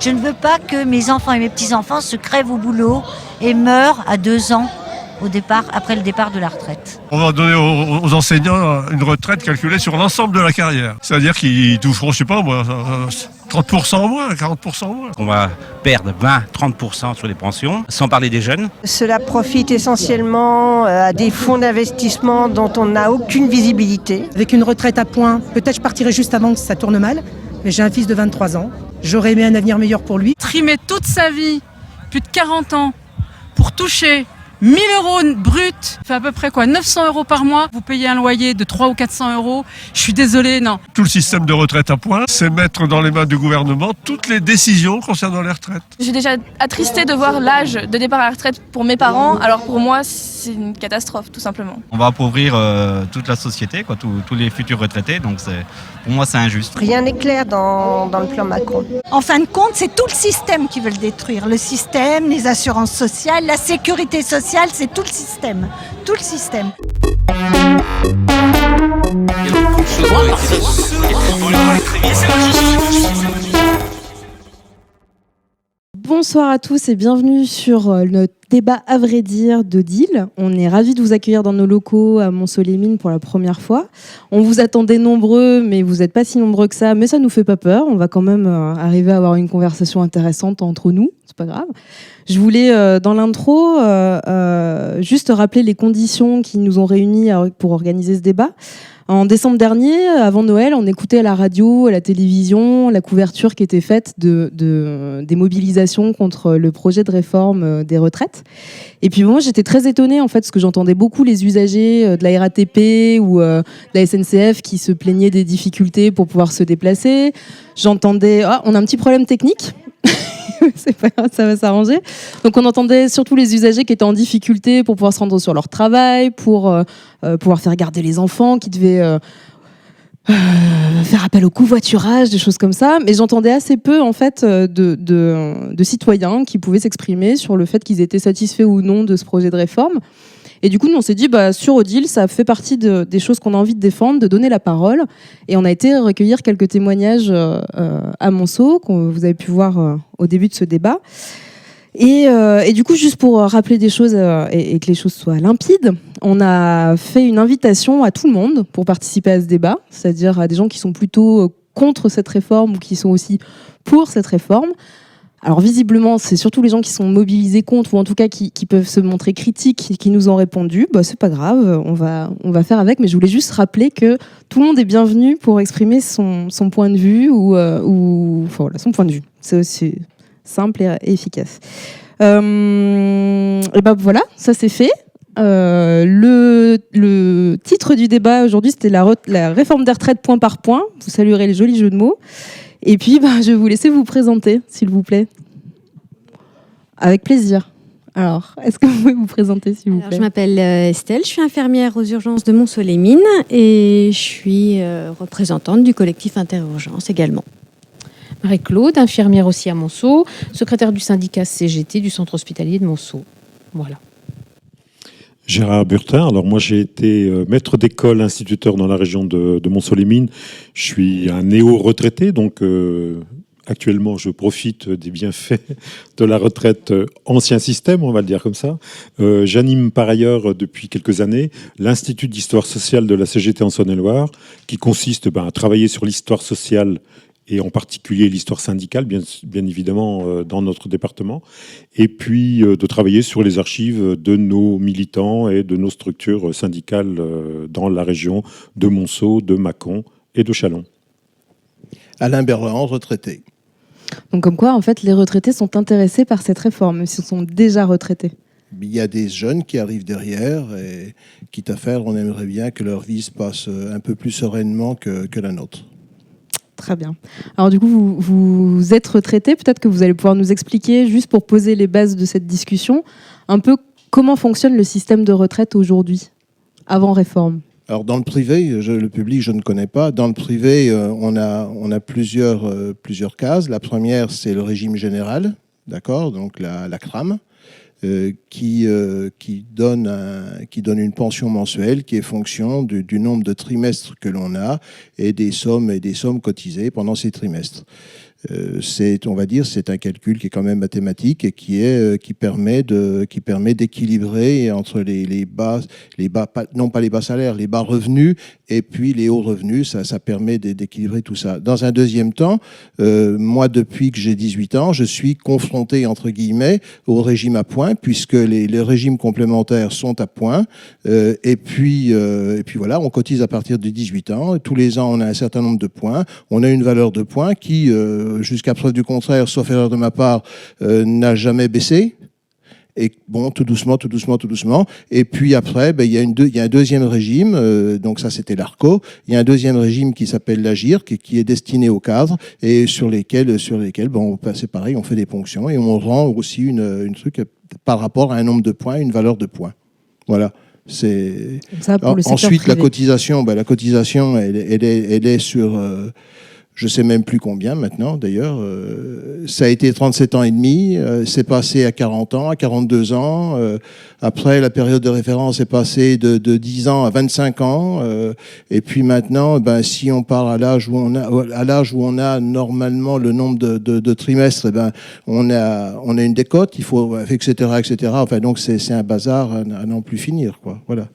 Je ne veux pas que mes enfants et mes petits-enfants se crèvent au boulot et meurent à deux ans au départ, après le départ de la retraite. On va donner aux, aux enseignants une retraite calculée sur l'ensemble de la carrière. C'est-à-dire qu'ils toucheront, je sais pas moi, 30% en moins, 40% en moins. On va perdre 20-30% sur les pensions, sans parler des jeunes. Cela profite essentiellement euh, à des fonds d'investissement dont on n'a aucune visibilité. Avec une retraite à point, peut-être je partirai juste avant que ça tourne mal, mais j'ai un fils de 23 ans. J'aurais aimé un avenir meilleur pour lui. Trimer toute sa vie, plus de 40 ans, pour toucher 1000 euros brut, fait à peu près quoi 900 euros par mois. Vous payez un loyer de 300 ou 400 euros. Je suis désolé, non. Tout le système de retraite à points, c'est mettre dans les mains du gouvernement toutes les décisions concernant les retraites. Je suis déjà attristé de voir l'âge de départ à la retraite pour mes parents, alors pour moi, c'est une catastrophe, tout simplement. On va appauvrir euh, toute la société, quoi, tous les futurs retraités, donc pour moi, c'est injuste. Rien n'est clair dans, dans le plan Macron. En fin de compte, c'est tout le système qui veut le détruire. Le système, les assurances sociales, la sécurité sociale c'est tout le système. Tout le système. Bonsoir à tous et bienvenue sur euh, notre débat à vrai dire de Deal. On est ravis de vous accueillir dans nos locaux à Mont-Solémine pour la première fois. On vous attendait nombreux, mais vous n'êtes pas si nombreux que ça, mais ça nous fait pas peur. On va quand même euh, arriver à avoir une conversation intéressante entre nous, c'est pas grave. Je voulais, euh, dans l'intro, euh, euh, juste rappeler les conditions qui nous ont réunis pour organiser ce débat. En décembre dernier, avant Noël, on écoutait à la radio, à la télévision, la couverture qui était faite de, des mobilisations contre le projet de réforme des retraites. Et puis moi, j'étais très étonnée en fait, parce que j'entendais beaucoup les usagers de la RATP ou de la SNCF qui se plaignaient des difficultés pour pouvoir se déplacer. J'entendais, ah, on a un petit problème technique. c'est pas grave, ça va s'arranger. Donc on entendait surtout les usagers qui étaient en difficulté pour pouvoir se rendre sur leur travail, pour euh, euh, pouvoir faire garder les enfants, qui devaient euh, faire appel au covoiturage, des choses comme ça. Mais j'entendais assez peu en fait de, citoyens qui pouvaient s'exprimer sur le fait qu'ils étaient satisfaits ou non de ce projet de réforme. Et du coup, nous, on s'est dit, bah, sur Odile, ça fait partie de, des choses qu'on a envie de défendre, de donner la parole. Et on a été recueillir quelques témoignages euh, euh à Monceau, que vous avez pu voir euh, au début de ce débat. Et, du coup, juste pour rappeler des choses et, que les choses soient limpides, on a fait une invitation à tout le monde pour participer à ce débat, c'est-à-dire à des gens qui sont plutôt contre cette réforme ou qui sont aussi pour cette réforme. Alors visiblement, c'est surtout les gens qui sont mobilisés contre, ou en tout cas qui, peuvent se montrer critiques, qui nous ont répondu. Bah, c'est pas grave, on va, on va faire avec. Mais je voulais juste rappeler que tout le monde est bienvenu pour exprimer son, point de vue ou, euh, ou enfin, voilà, son point de vue. C'est aussi simple et, efficace. Euh, et ben voilà, ça c'est fait. Euh, le, le, titre du débat aujourd'hui, c'était la, la réforme des retraites point par point. Vous saluerez les jolis jeux de mots. Et puis, bah, je vais vous laisser vous présenter, s'il vous plaît. Avec plaisir. Alors, est-ce que vous pouvez vous présenter, s'il vous plaît Je m'appelle euh, Estelle, je suis infirmière aux urgences de Mont-Soleil-Mines et je suis euh, représentante du collectif Interurgence également. Marie-Claude, infirmière aussi à Monceau, secrétaire du syndicat CGT du centre hospitalier de Monceau. Voilà. Gérard Burtin. Alors moi j'ai été euh, maître d'école, instituteur dans la région de, de Mont-Solémine. Je suis un néo-retraité, donc euh, actuellement je profite des bienfaits de la retraite euh, ancien système, on va le dire comme ça. J'anime par ailleurs depuis quelques années l'Institut d'histoire sociale de la CGT en Saône-et-Loire, qui consiste ben, à travailler sur l'histoire sociale et en particulier l'histoire syndicale, bien, bien évidemment, euh, dans notre département, et puis euh, de travailler sur les archives de nos militants et de nos structures syndicales euh, dans la région de Monceau, de Mâcon et de Chalon. Alain Berland, retraité. Donc comme quoi, en fait, les retraités sont intéressés par cette réforme, même s'ils sont déjà retraités il y a des jeunes qui arrivent derrière et quitte à faire, on aimerait bien que leur vie se passe un peu plus sereinement que, que la nôtre. Très bien. Alors du coup, vous, êtes retraité. Peut-être que vous allez pouvoir nous expliquer, juste pour poser les bases de cette discussion, un peu comment fonctionne le système de retraite aujourd'hui, avant réforme. Alors dans le privé, le public je ne connais pas. Dans le privé, euh, on a, on a plusieurs, euh, plusieurs cases. La première, c'est le régime général, d'accord, donc la, la CRAM. Euh, qui, euh, qui, donne qui donne une pension mensuelle qui est fonction du, nombre de trimestres que l'on a et des sommes et des sommes cotisées pendant ces trimestres. Euh, c'est, on va dire, c'est un calcul qui est quand même mathématique et qui est euh, qui permet de qui permet d'équilibrer entre les, les bas les bas pas, non pas les bas salaires, les bas revenus et puis les hauts revenus. Ça, ça permet d'é- d'équilibrer tout ça. Dans un deuxième temps, euh, moi depuis que j'ai 18 ans, je suis confronté entre guillemets au régime à points puisque les, les régimes complémentaires sont à points. Euh, et puis euh, et puis voilà, on cotise à partir de 18 ans. Tous les ans, on a un certain nombre de points. On a une valeur de points qui, jusqu'à preuve du contraire, sauf erreur de ma part, euh, n'a jamais baissé. Et bon, tout doucement, tout doucement, tout doucement. Et puis après, ben, il y, a une deux- il y a un deuxième régime, euh, donc ça c'était l'ARCO. Il y a un deuxième régime qui s'appelle l'AGIR, qui, qui est destiné aux cadres et sur lesquels, sur lesquels bon, ben, c'est pareil, on fait des ponctions et on rend aussi une, une truc par rapport à un nombre de points, une valeur de points. Voilà. C'est ensuite la cotisation. ben, la cotisation, elle, est- elle est, elle est sur, euh, je sais même plus combien maintenant. D'ailleurs, euh, ça a été 37 ans et demi. euh, c'est passé à 40 ans, à 42 ans. euh, après, la période de référence est passée de, de 10 ans à 25 ans. et puis maintenant, ben, si on part à l'âge où on a, où on a normalement le nombre de, trimestres, eh ben, on a, on a une décote. Il faut, etc., etc. Enfin, donc c'est, un bazar à, à n'en plus finir, quoi. Voilà.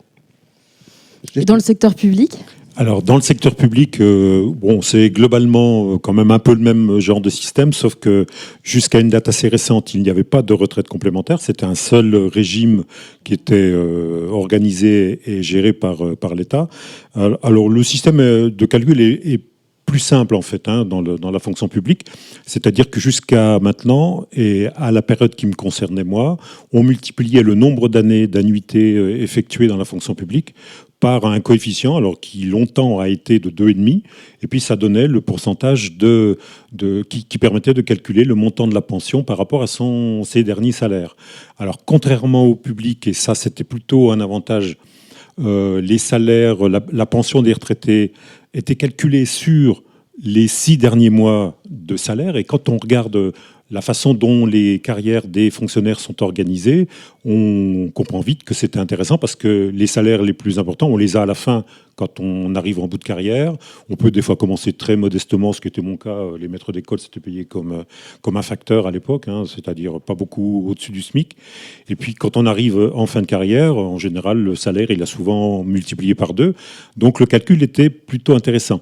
Dans le secteur public? Alors, dans le secteur public, euh, bon, c'est globalement euh, quand même un peu le même genre de système, sauf que jusqu'à une date assez récente, il n'y avait pas de retraite complémentaire. C'était un seul régime qui était euh, organisé et géré par, euh, par l'État. Alors, le système euh, de calcul est, plus simple en fait hein, dans, dans la fonction publique, c'est-à-dire que jusqu'à maintenant et à la période qui me concernait moi, on multipliait le nombre d'années d'annuités euh, effectuées dans la fonction publique par un coefficient, alors qui longtemps a été de 2,5, et puis ça donnait le pourcentage de, qui permettait de calculer le montant de la pension par rapport à son, ses derniers salaires. Alors contrairement au public, et ça c'était plutôt un avantage, euh, les salaires, la, la pension des retraités était calculée sur les six derniers mois de salaire, et quand on regarde la façon dont les carrières des fonctionnaires sont organisées, on comprend vite que c'était intéressant parce que les salaires les plus importants, on les a à la fin quand on arrive en bout de carrière. On peut des fois commencer très modestement, ce qui était mon cas. Les maîtres d'école s'étaient payés comme, euh, comme un facteur à l'époque, hein, c'est-à-dire pas beaucoup au-dessus du SMIC. Et puis quand on arrive en fin de carrière, en général, le salaire, il a souvent multiplié par deux. Donc le calcul était plutôt intéressant.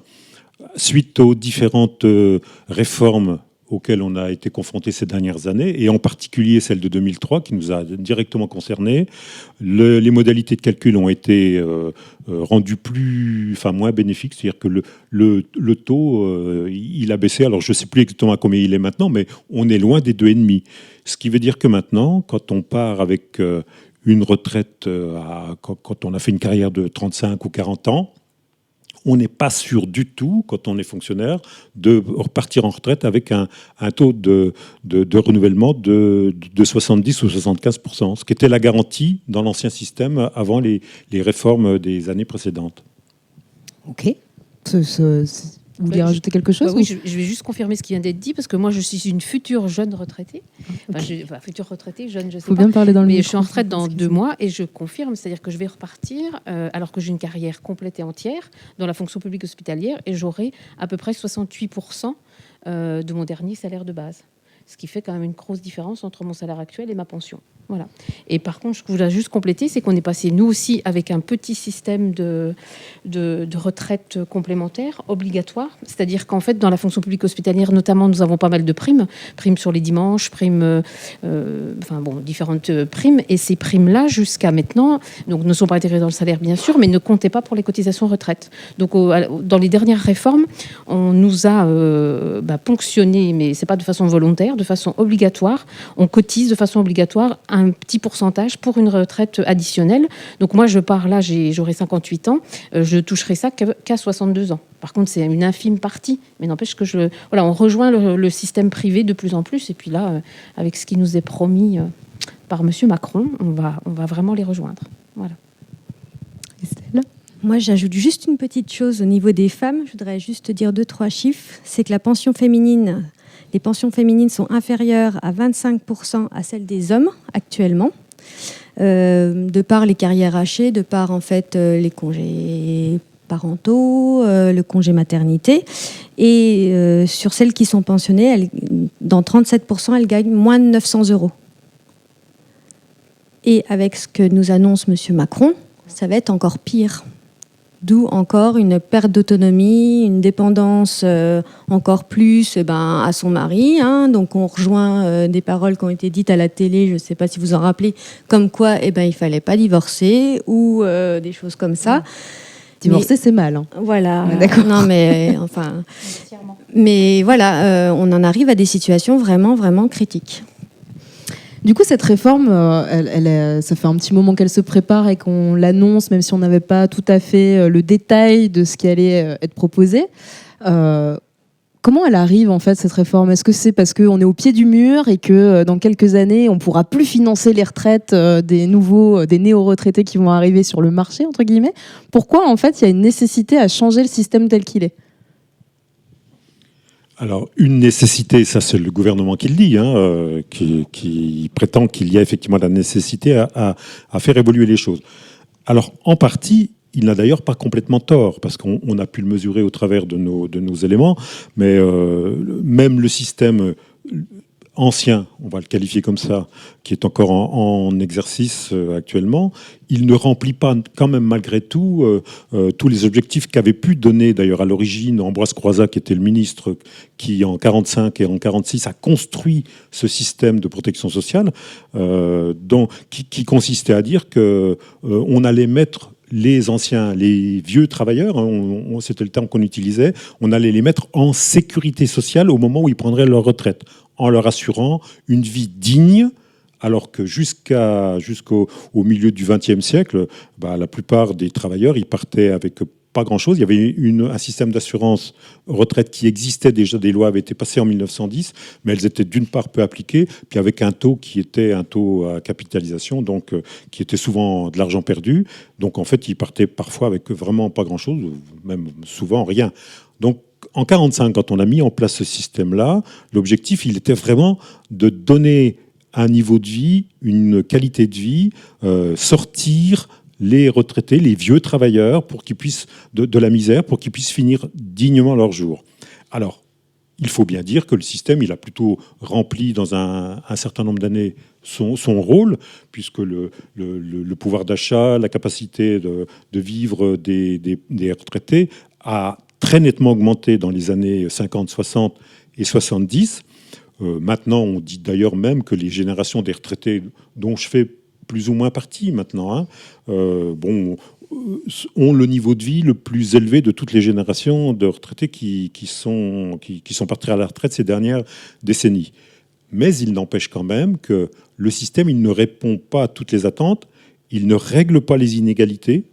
Suite aux différentes euh, réformes auxquelles on a été confronté ces dernières années, et en particulier celle de 2003 qui nous a directement concernés. Le- les modalités de calcul ont été euh, euh, rendues plus, enfin moins bénéfiques, c'est-à-dire que le, le, taux, euh, il a baissé. Alors je ne sais plus exactement à combien il est maintenant, mais on est loin des 2,5. Ce qui veut dire que maintenant, quand on part avec une retraite, quand on a fait une carrière de 35 ou 40 ans, on n'est pas sûr du tout, quand on est fonctionnaire, de repartir en retraite avec un, un taux de, de, renouvellement de, de 70 ou 75% ce qui était la garantie dans l'ancien système avant les, les réformes des années précédentes. Ok. Vous voulez Ouais, rajouter quelque chose Bah oui, ou- je, je vais juste confirmer ce qui vient d'être dit parce que moi je suis une future jeune retraitée. Enfin, Ok. je- enfin, future retraitée, jeune, je sais Faut pas. bien parler dans le Mais micro, je suis en retraite dans deux mois et je confirme, c'est-à-dire que je vais repartir euh, alors que j'ai une carrière complète et entière dans la fonction publique hospitalière et j'aurai à peu près 68% euh, de mon dernier salaire de base. Ce qui fait quand même une grosse différence entre mon salaire actuel et ma pension. Voilà. Et par contre, ce que je voulais juste compléter, c'est qu'on est passé, nous aussi, avec un petit système de, retraite complémentaire obligatoire. C'est-à-dire qu'en fait, dans la fonction publique hospitalière, notamment, nous avons pas mal de primes. Primes sur les dimanches, primes, euh, enfin bon, différentes euh, primes. Et ces primes-là, jusqu'à maintenant, donc, ne sont pas intégrées dans le salaire, bien sûr, mais ne comptaient pas pour les cotisations retraite. Donc, dans les dernières réformes, on nous a euh, bah, ponctionné, mais pas de façon volontaire, de façon obligatoire. On cotise de façon obligatoire un petit pourcentage pour une retraite additionnelle. Donc moi, je pars là, j'aurai 58 ans, euh, je toucherai ça qu'à qu'à 62 ans. Par contre, c'est une infime partie, mais n'empêche que je, voilà, on rejoint le, le système privé de plus en plus. Et puis là, euh, avec ce qui nous est promis euh, par Monsieur Macron, on va, on va vraiment les rejoindre. Voilà. Moi, j'ajoute juste une petite chose au niveau des femmes. Je voudrais juste dire deux, trois chiffres. C'est que la pension féminine, les pensions féminines sont inférieures à 25% à celles des hommes actuellement. Euh, de par les carrières hachées, de par en fait euh, les congés parentaux, euh, le congé maternité. Et sur celles qui sont pensionnées, dans 37%, elles gagnent moins de 900 euros. Et avec ce que nous annonce M. Macron, ça va être encore pire. D'où encore une perte d'autonomie, une dépendance euh, encore plus eh ben, à son mari. hein. Donc on rejoint euh, des paroles qui ont été dites à la télé, je ne sais pas si vous en rappelez, comme quoi eh ben, il ne fallait pas divorcer ou euh, des choses comme ça. Divorcer, c'est mal. hein. Voilà. D'accord. Non, mais enfin. Mais voilà, euh, on en arrive à des situations vraiment, vraiment critiques. Du coup, cette réforme, euh, ça fait un petit moment qu'elle se prépare et qu'on l'annonce, même si on n'avait pas tout à fait euh, le détail de ce qui allait euh, être proposé. Comment elle arrive en fait cette réforme? Est-ce que c'est parce qu'on est au pied du mur et que dans quelques années, on pourra plus financer les retraites des nouveaux, des néo-retraités qui vont arriver sur le marché entre guillemets? Pourquoi en fait il y a une nécessité à changer le système tel qu'il est? Alors, une nécessité, ça c'est le gouvernement qui le dit, hein, euh, qui, qui prétend qu'il y a effectivement la nécessité à, à- à faire évoluer les choses. Alors, en partie, il n'a d'ailleurs pas complètement tort, parce qu'on on a pu le mesurer au travers de nos, de nos éléments, mais euh, même le système ancien, on va le qualifier comme ça, qui est encore en, exercice euh, actuellement, il ne remplit pas quand même malgré tout euh, euh, tous les objectifs qu'avait pu donner d'ailleurs à l'origine Ambroise Croizat, qui était le ministre qui en 45 et en 46 a construit ce système de protection sociale, dont, qui, consistait à dire que on allait mettre les anciens, les vieux travailleurs, hein, c'était le terme qu'on utilisait, on allait les mettre en sécurité sociale au moment où ils prendraient leur retraite, en leur assurant une vie digne, alors que jusqu'au au milieu du XXe siècle, bah, la plupart des travailleurs, ils partaient avec pas grand-chose. Il y avait une, un système d'assurance retraite qui existait déjà, des lois avaient été passées en 1910, mais elles étaient d'une part peu appliquées, puis avec un taux qui était un taux à capitalisation, donc euh, qui était souvent de l'argent perdu. Donc en fait, ils partaient parfois avec vraiment pas grand-chose, même souvent rien. Donc en 45, quand on a mis en place ce système-là, l'objectif, il était vraiment de donner un niveau de vie, une qualité de vie, euh, sortir les retraités, les vieux travailleurs, pour qu'ils puissent de, la misère, pour qu'ils puissent finir dignement leur jour. Alors, il faut bien dire que le système, il a plutôt rempli dans un, certain nombre d'années son, rôle, puisque le, pouvoir d'achat, la capacité de, vivre des retraités a très nettement augmenté dans les années 50, 60 et 70. Euh, maintenant, on dit d'ailleurs même que les générations des retraités, dont je fais plus ou moins partie maintenant, hein, euh, bon, euh, ont le niveau de vie le plus élevé de toutes les générations de retraités qui, sont, qui, sont partis à la retraite ces dernières décennies. Mais il n'empêche quand même que le système, il ne répond pas à toutes les attentes, il ne règle pas les inégalités,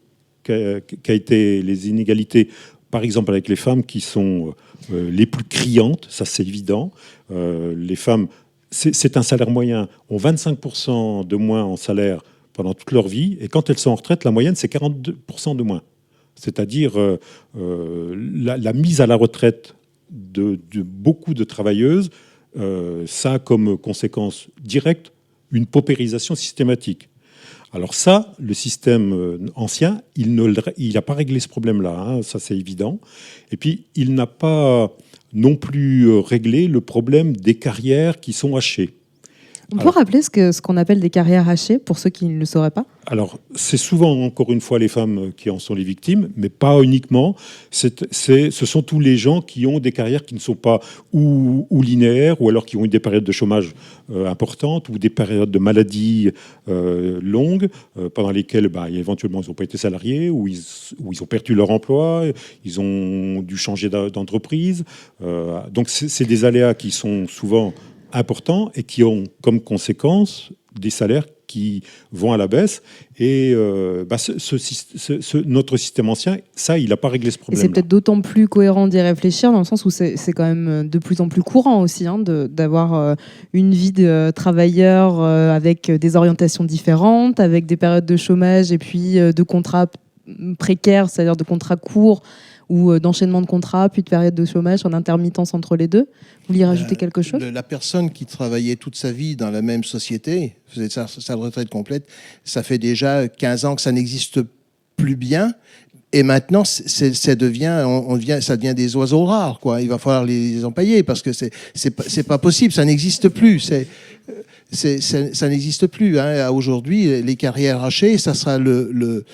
qu'a été les inégalités, par exemple avec les femmes qui sont euh, les plus criantes, ça c'est évident. Euh, les femmes, c'est un salaire moyen, ont 25% de moins en salaire pendant toute leur vie, et quand elles sont en retraite, la moyenne c'est 42% de moins. C'est-à-dire euh, euh, la, mise à la retraite de, de beaucoup de travailleuses, euh, ça a comme conséquence directe une paupérisation systématique. Alors ça, le système euh, ancien, il n'a pas réglé ce problème-là, hein, ça c'est évident. Et puis, il n'a pas non plus euh, réglé le problème des carrières qui sont hachées. On peut rappeler ce qu'on appelle des carrières hachées pour ceux qui ne le sauraient pas? Alors, c'est souvent, encore une fois, les femmes qui en sont les victimes, mais pas uniquement. C'est, c'est- ce sont tous les gens qui ont des carrières qui ne sont pas ou, ou linéaires, ou alors qui ont eu des périodes de chômage euh, importantes, ou des périodes de maladie euh, longues, euh, pendant lesquelles, bah, éventuellement, ils n'ont pas été salariés, ou ils, ou ils ont perdu leur emploi, ils ont dû changer d'entreprise. Euh, donc, c'est, c'est des aléas qui sont souvent importants et qui ont comme conséquence des salaires qui vont à la baisse. Et euh, bah, ce- ce syst- ce- ce- notre système ancien, ça, il n'a pas réglé ce Et problème. c'est peut-être d'autant plus cohérent d'y réfléchir dans le sens où c'est c'est quand même euh, de plus en plus courant aussi hein, de- d'avoir euh, une vie de euh, travailleur avec des orientations différentes, avec des périodes de chômage et puis de contrats p- précaires, c'est-à-dire de contrats courts ou euh, d'enchaînement de contrats, puis de périodes de chômage en intermittence entre les deux. Vous vouliez rajouter quelque chose? la personne qui travaillait toute sa vie dans la même société, faisait sa, sa retraite complète, ça fait déjà 15 ans que ça n'existe plus bien. Et maintenant, ça devient, on, devient, ça devient des oiseaux rares, quoi. Il va falloir les empailler parce que c'est, pas, pas possible, ça n'existe plus. C'est, c'est, ça n'existe plus. Hein. Aujourd'hui, les carrières hachées, ça sera le, le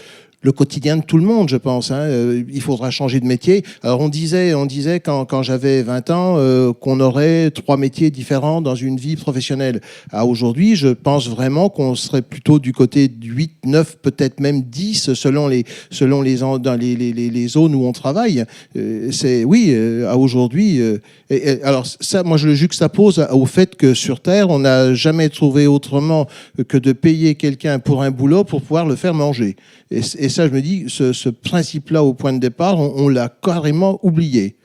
le quotidien de tout le monde, je pense. Hein. Euh, il faudra changer de métier. Alors on disait, on disait quand, quand j'avais 20 ans euh, qu'on aurait trois métiers différents dans une vie professionnelle. À aujourd'hui, je pense vraiment qu'on serait plutôt du côté de 8, 9, peut-être même 10 selon les selon les dans les, les, les zones où on travaille. Euh, c'est oui, à aujourd'hui. alors ça, moi je le juxtapose au fait que sur Terre, on n'a jamais trouvé autrement que de payer quelqu'un pour un boulot pour pouvoir le faire manger. Ça, je me dis, ce, principe-là au point de départ, on, l'a carrément oublié.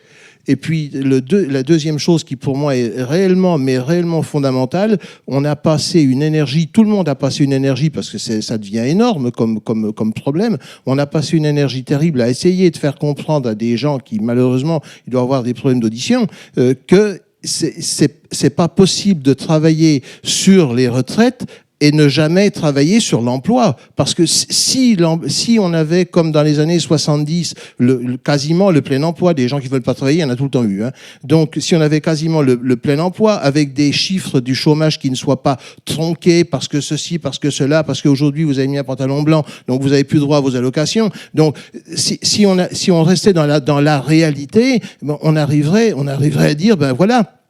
Et puis la deuxième chose qui pour moi est réellement, mais réellement fondamentale, on a passé une énergie, tout le monde a passé une énergie parce que ça devient énorme comme problème. On a passé une énergie terrible à essayer de faire comprendre à des gens qui malheureusement ils doivent avoir des problèmes d'audition euh, que c'est pas possible de travailler sur les retraites et ne jamais travailler sur l'emploi. Parce que si, si on avait, comme dans les années 70, le, quasiment le plein emploi, des gens qui veulent pas travailler, il y en a tout le temps eu. Hein. Donc, si on avait quasiment le, plein emploi, avec des chiffres du chômage qui ne soient pas tronqués parce que ceci, parce que cela, parce qu'aujourd'hui vous avez mis un pantalon blanc, donc vous avez plus droit à vos allocations. Donc, si, si on, a, si on restait dans la, dans la réalité, on arriverait, on arriverait à dire, ben voilà,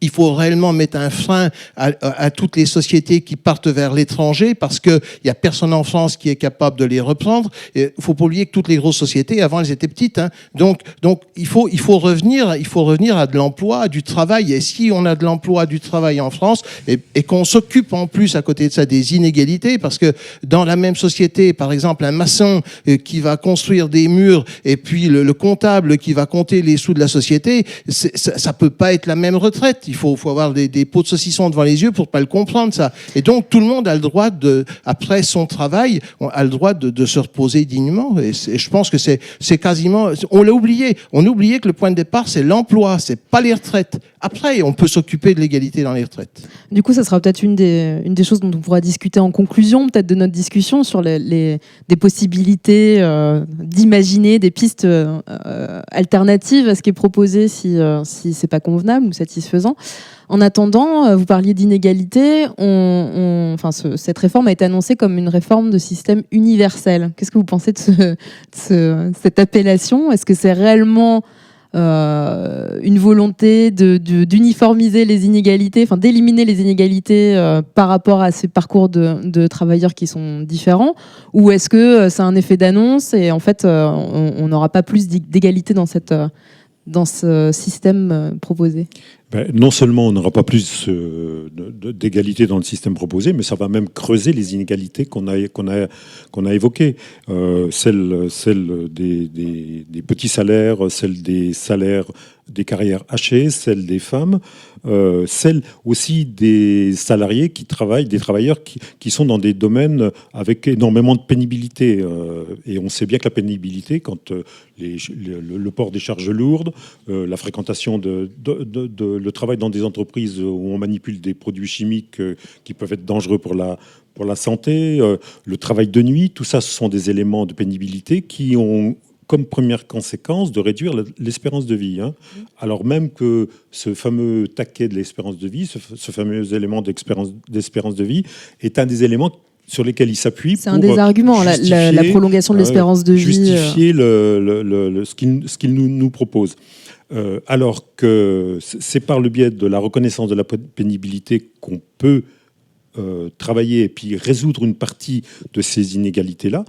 il faut réellement mettre un frein à, toutes les sociétés qui partent vers l'étranger parce qu'il n'y a personne en France qui est capable de les reprendre. Il faut pas oublier que toutes les grosses sociétés, avant, elles étaient petites. Hein. Donc, donc il, faut, il, faut revenir, il faut revenir à de l'emploi, du travail. Et si on a de l'emploi, du travail en France, et, qu'on s'occupe en plus à côté de ça des inégalités, parce que dans la même société, par exemple, un maçon euh, qui va construire des murs et puis le, comptable qui va compter les sous de la société, ça, ça peut pas être la même retraite il faut, faut avoir des, pots de saucisson devant les yeux pour pas le comprendre ça. Et donc tout le monde a le droit de, après son travail, a le droit de, se reposer dignement. Et, je pense que c'est, c'est quasiment, on l'a oublié. On a oublié que le point de départ c'est l'emploi, c'est pas les retraites. Après, on peut s'occuper de l'égalité dans les retraites. Du coup, ça sera peut-être une des, une des choses dont on pourra discuter en conclusion, peut-être de notre discussion sur les, les des possibilités euh, d'imaginer des pistes euh, alternatives à ce qui est proposé si, euh, si c'est pas convenable ou satisfaisant. En attendant, euh, vous parliez d'inégalité. On, enfin, cette réforme a été annoncée comme une réforme de système universel. Qu'est-ce que vous pensez de, cette appellation? Est-ce que c'est réellement euh, une volonté d'uniformiser les inégalités, enfin d'éliminer les inégalités euh, par rapport à ces parcours de, travailleurs qui sont différents, ou est-ce que c'est un effet d'annonce et en fait on n'aura pas plus d'égalité dans cette dans ce système proposé ben, non seulement on n'aura pas plus euh, d'égalité dans le système proposé, mais ça va même creuser les inégalités qu'on a, évoquées. Euh, celles, des, petits salaires, celles des salaires des carrières hachées, celles des femmes, euh, celles aussi des salariés qui travaillent, des travailleurs qui, qui, sont dans des domaines avec énormément de pénibilité. Euh, et on sait bien que la pénibilité, quand euh, le, port des charges lourdes, euh, la fréquentation de, de, de, le travail dans des entreprises où on manipule des produits chimiques qui peuvent être dangereux pour la, pour la santé, le travail de nuit, tout ça, ce sont des éléments de pénibilité qui ont comme première conséquence de réduire l'espérance de vie. Hein. Alors même que ce fameux taquet de l'espérance de vie, ce, fameux élément d'espérance de vie, est un des éléments sur lesquels il s'appuie. C'est un des arguments, la, prolongation de l'espérance de vie. Justifier le, ce qu'il nous, nous, propose. Euh, alors que c'est par le biais de la reconnaissance de la pénibilité qu'on peut euh, travailler et puis résoudre une partie de ces inégalités-là.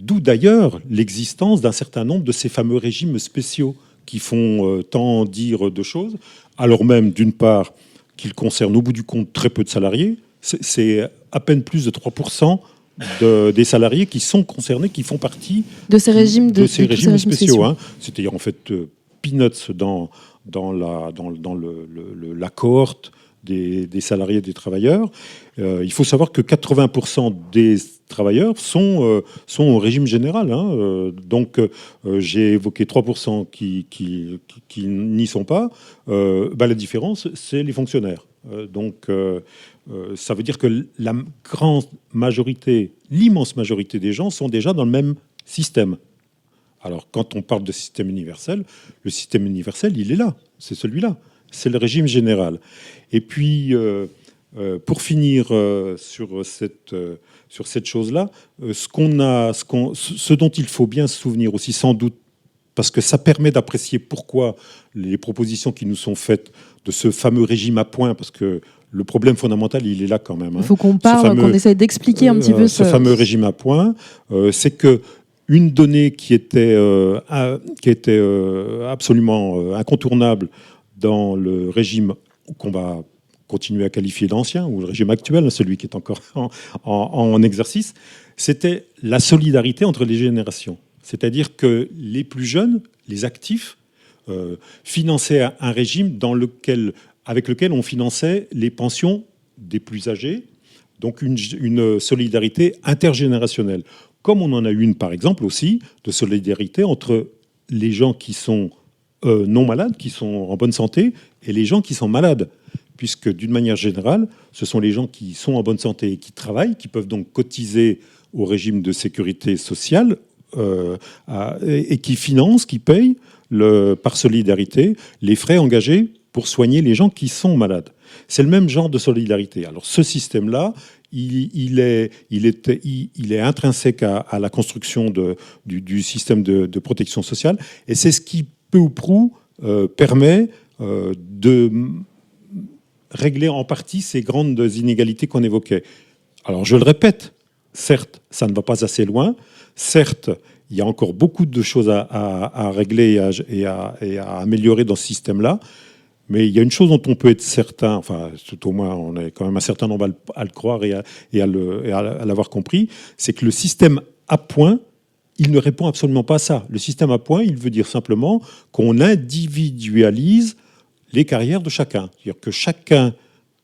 D'où d'ailleurs l'existence d'un certain nombre de ces fameux régimes spéciaux qui font euh, tant dire de choses, alors même d'une part qu'ils concernent au bout du compte très peu de salariés, c'est à peine plus de 3% des salariés qui sont concernés, qui font partie de ces régimes, de, ces régimes, spéciaux. Hein. C'était en fait euh, peanuts dans, dans, la, dans, dans le, la cohorte des, salariés des travailleurs. Euh, il faut savoir que 80% des travailleurs sont, euh, sont au régime général. Hein. Euh, donc, j'ai évoqué 3% qui, qui, qui, n'y sont pas. Bah, la différence, c'est les fonctionnaires. donc, ça veut dire que la grande majorité, l'immense majorité des gens sont déjà dans le même système. Alors, quand on parle de système universel, le système universel, il est là. C'est celui-là. C'est le régime général. Et puis, euh, euh, pour finir euh, sur cette, sur cette chose-là, ce, qu'on a, ce, qu'on- ce dont il faut bien se souvenir aussi, sans doute, parce que ça permet d'apprécier pourquoi les propositions qui nous sont faites de ce fameux régime à points, parce que le problème fondamental, il est là quand même. Il hein. faut qu'on parle, fameux- qu'on essaye d'expliquer un petit peu ce ce, fameux régime à points, euh, c'est que une donnée qui était, euh, qui était euh, absolument incontournable dans le régime qu'on va continuer à qualifier d'ancien, ou le régime actuel, celui qui est encore en, exercice, c'était la solidarité entre les générations. C'est-à-dire que les plus jeunes, les actifs, euh, finançaient un- régime dans lequel, avec lequel on finançait les pensions des plus âgés, donc une, une solidarité intergénérationnelle. Comme on en a une, par exemple, aussi, de solidarité entre les gens qui sont euh, non malades, qui sont en bonne santé, et les gens qui sont malades. Puisque d'une manière générale, ce sont les gens qui sont en bonne santé et qui travaillent, qui peuvent donc cotiser au régime de sécurité sociale euh, et, qui financent, qui payent par solidarité les frais engagés pour soigner les gens qui sont malades. C'est le même genre de solidarité. Alors ce système-là, il, est, intrinsèque à, la construction du, système de, protection sociale et c'est ce qui, peu ou prou, euh, permet de m- régler en partie ces grandes inégalités qu'on évoquait. Alors je le répète, certes, ça ne va pas assez loin, certes, il y a encore beaucoup de choses à, régler et à, améliorer dans ce système-là, mais il y a une chose dont on peut être certain, enfin, tout au moins, on est quand même un certain nombre à le, croire et à l'avoir compris, c'est que le système à point, il ne répond absolument pas à ça. Le système à point, il veut dire simplement qu'on individualise les carrières de chacun. C'est-à-dire que chacun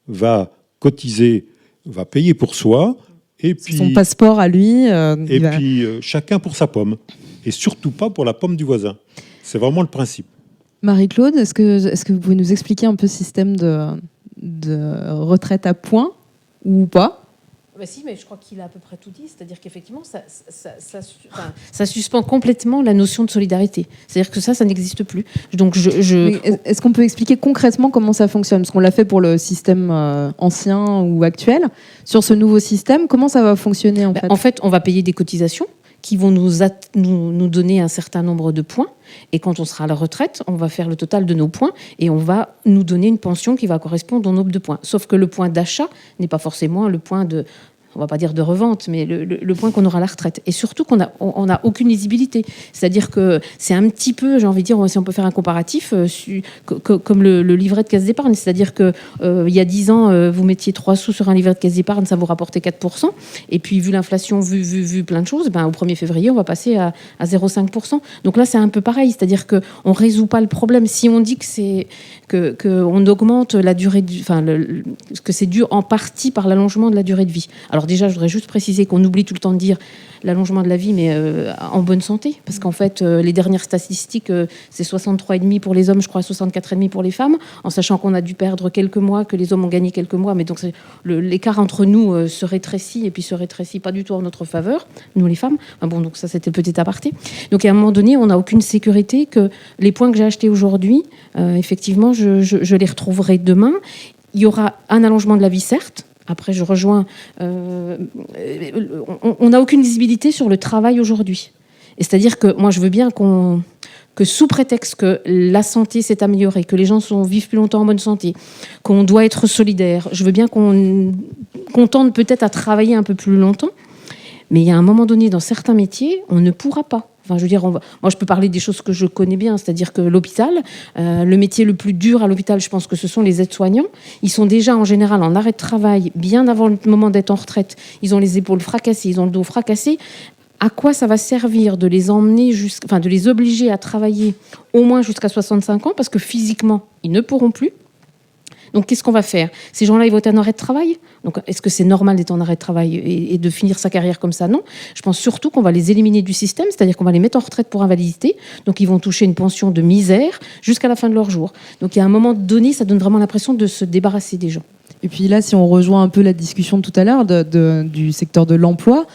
va cotiser, va payer pour soi, et puis, son passeport à lui. euh, et va- puis euh, chacun pour sa pomme. Et surtout pas pour la pomme du voisin. C'est vraiment le principe. Marie-Claude, est-ce que, est que vous pouvez nous expliquer un peu ce système de, de retraite à points ou pas? Bah si, mais je crois qu'il a à peu près tout dit. C'est-à-dire qu'effectivement, ça, ça, ça, su- enfin, ça suspend complètement la notion de solidarité. C'est-à-dire que ça, ça n'existe plus. Donc, je, je- Est-ce qu'on peut expliquer concrètement comment ça fonctionne? Parce qu'on l'a fait pour le système euh, ancien ou actuel. Sur ce nouveau système, comment ça va fonctionner en Bah, fait? En fait, on va payer des cotisations qui vont nous, donner un certain nombre de points. Et quand on sera à la retraite, on va faire le total de nos points et on va nous donner une pension qui va correspondre au nombre de points. Sauf que le point d'achat n'est pas forcément le point de on va pas dire de revente, mais le, point qu'on aura la retraite. Et surtout qu'on a, on a aucune lisibilité. C'est-à-dire que c'est un petit peu, j'ai envie de dire, si on peut faire un comparatif, euh, comme le, le livret de caisse d'épargne. C'est-à-dire que euh, il y a 10 ans, euh, vous mettiez 3 sous sur un livret de caisse d'épargne, ça vous rapportait 4%. Et puis, vu l'inflation, vu, vu, vu plein de choses, ben, au 1er février, on va passer à, à 0,5%. Donc là, c'est un peu pareil. C'est-à-dire qu'on ne résout pas le problème. Si on dit que c'est que, que on augmente la durée, du, enfin, le- le- que c'est dû en partie par l'allongement de la durée de vie. Alors déjà, je voudrais juste préciser qu'on oublie tout le temps de dire l'allongement de la vie, mais euh, en bonne santé, parce qu'en fait, euh, les dernières statistiques, euh, c'est 63,5 pour les hommes, je crois 64,5 pour les femmes, en sachant qu'on a dû perdre quelques mois, que les hommes ont gagné quelques mois, mais donc l'écart entre nous se rétrécit et puis se rétrécit pas du tout en notre faveur, nous les femmes. Bon, donc ça c'était le petit aparté. Donc à un moment donné, on n'a aucune sécurité que les points que j'ai achetés aujourd'hui, effectivement, je les retrouverai demain. Il y aura un allongement de la vie, certes. Après, je rejoins. euh, on- n'a aucune visibilité sur le travail aujourd'hui. C'est-à-dire que moi, je veux bien que sous prétexte que la santé s'est améliorée, que les gens vivent plus longtemps en bonne santé, qu'on doit être solidaire, je veux bien qu'on tente peut-être à travailler un peu plus longtemps, mais il y a un moment donné, dans certains métiers, on ne pourra pas. Enfin, je veux dire, moi, je peux parler des choses que je connais bien, c'est-à-dire que l'hôpital, euh, le métier le plus dur à l'hôpital, je pense que ce sont les aides-soignants. Ils sont déjà en général en arrêt de travail bien avant le moment d'être en retraite. Ils ont les épaules fracassées, ils ont le dos fracassé. À quoi ça va servir de les emmener enfin, de les obliger à travailler au moins jusqu'à 65 ans? Parce que physiquement, ils ne pourront plus. Donc, qu'est-ce qu'on va faire? Ces gens-là, ils vont être en arrêt de travail? Donc, est-ce que c'est normal d'être en arrêt de travail et, et de finir sa carrière comme ça? Non. Je pense surtout qu'on va les éliminer du système, c'est-à-dire qu'on va les mettre en retraite pour invalidité. Donc, ils vont toucher une pension de misère jusqu'à la fin de leur jour. Donc, il y a un moment donné, ça donne vraiment l'impression de se débarrasser des gens. Et puis là, si on rejoint un peu la discussion de tout à l'heure du secteur de l'emploi,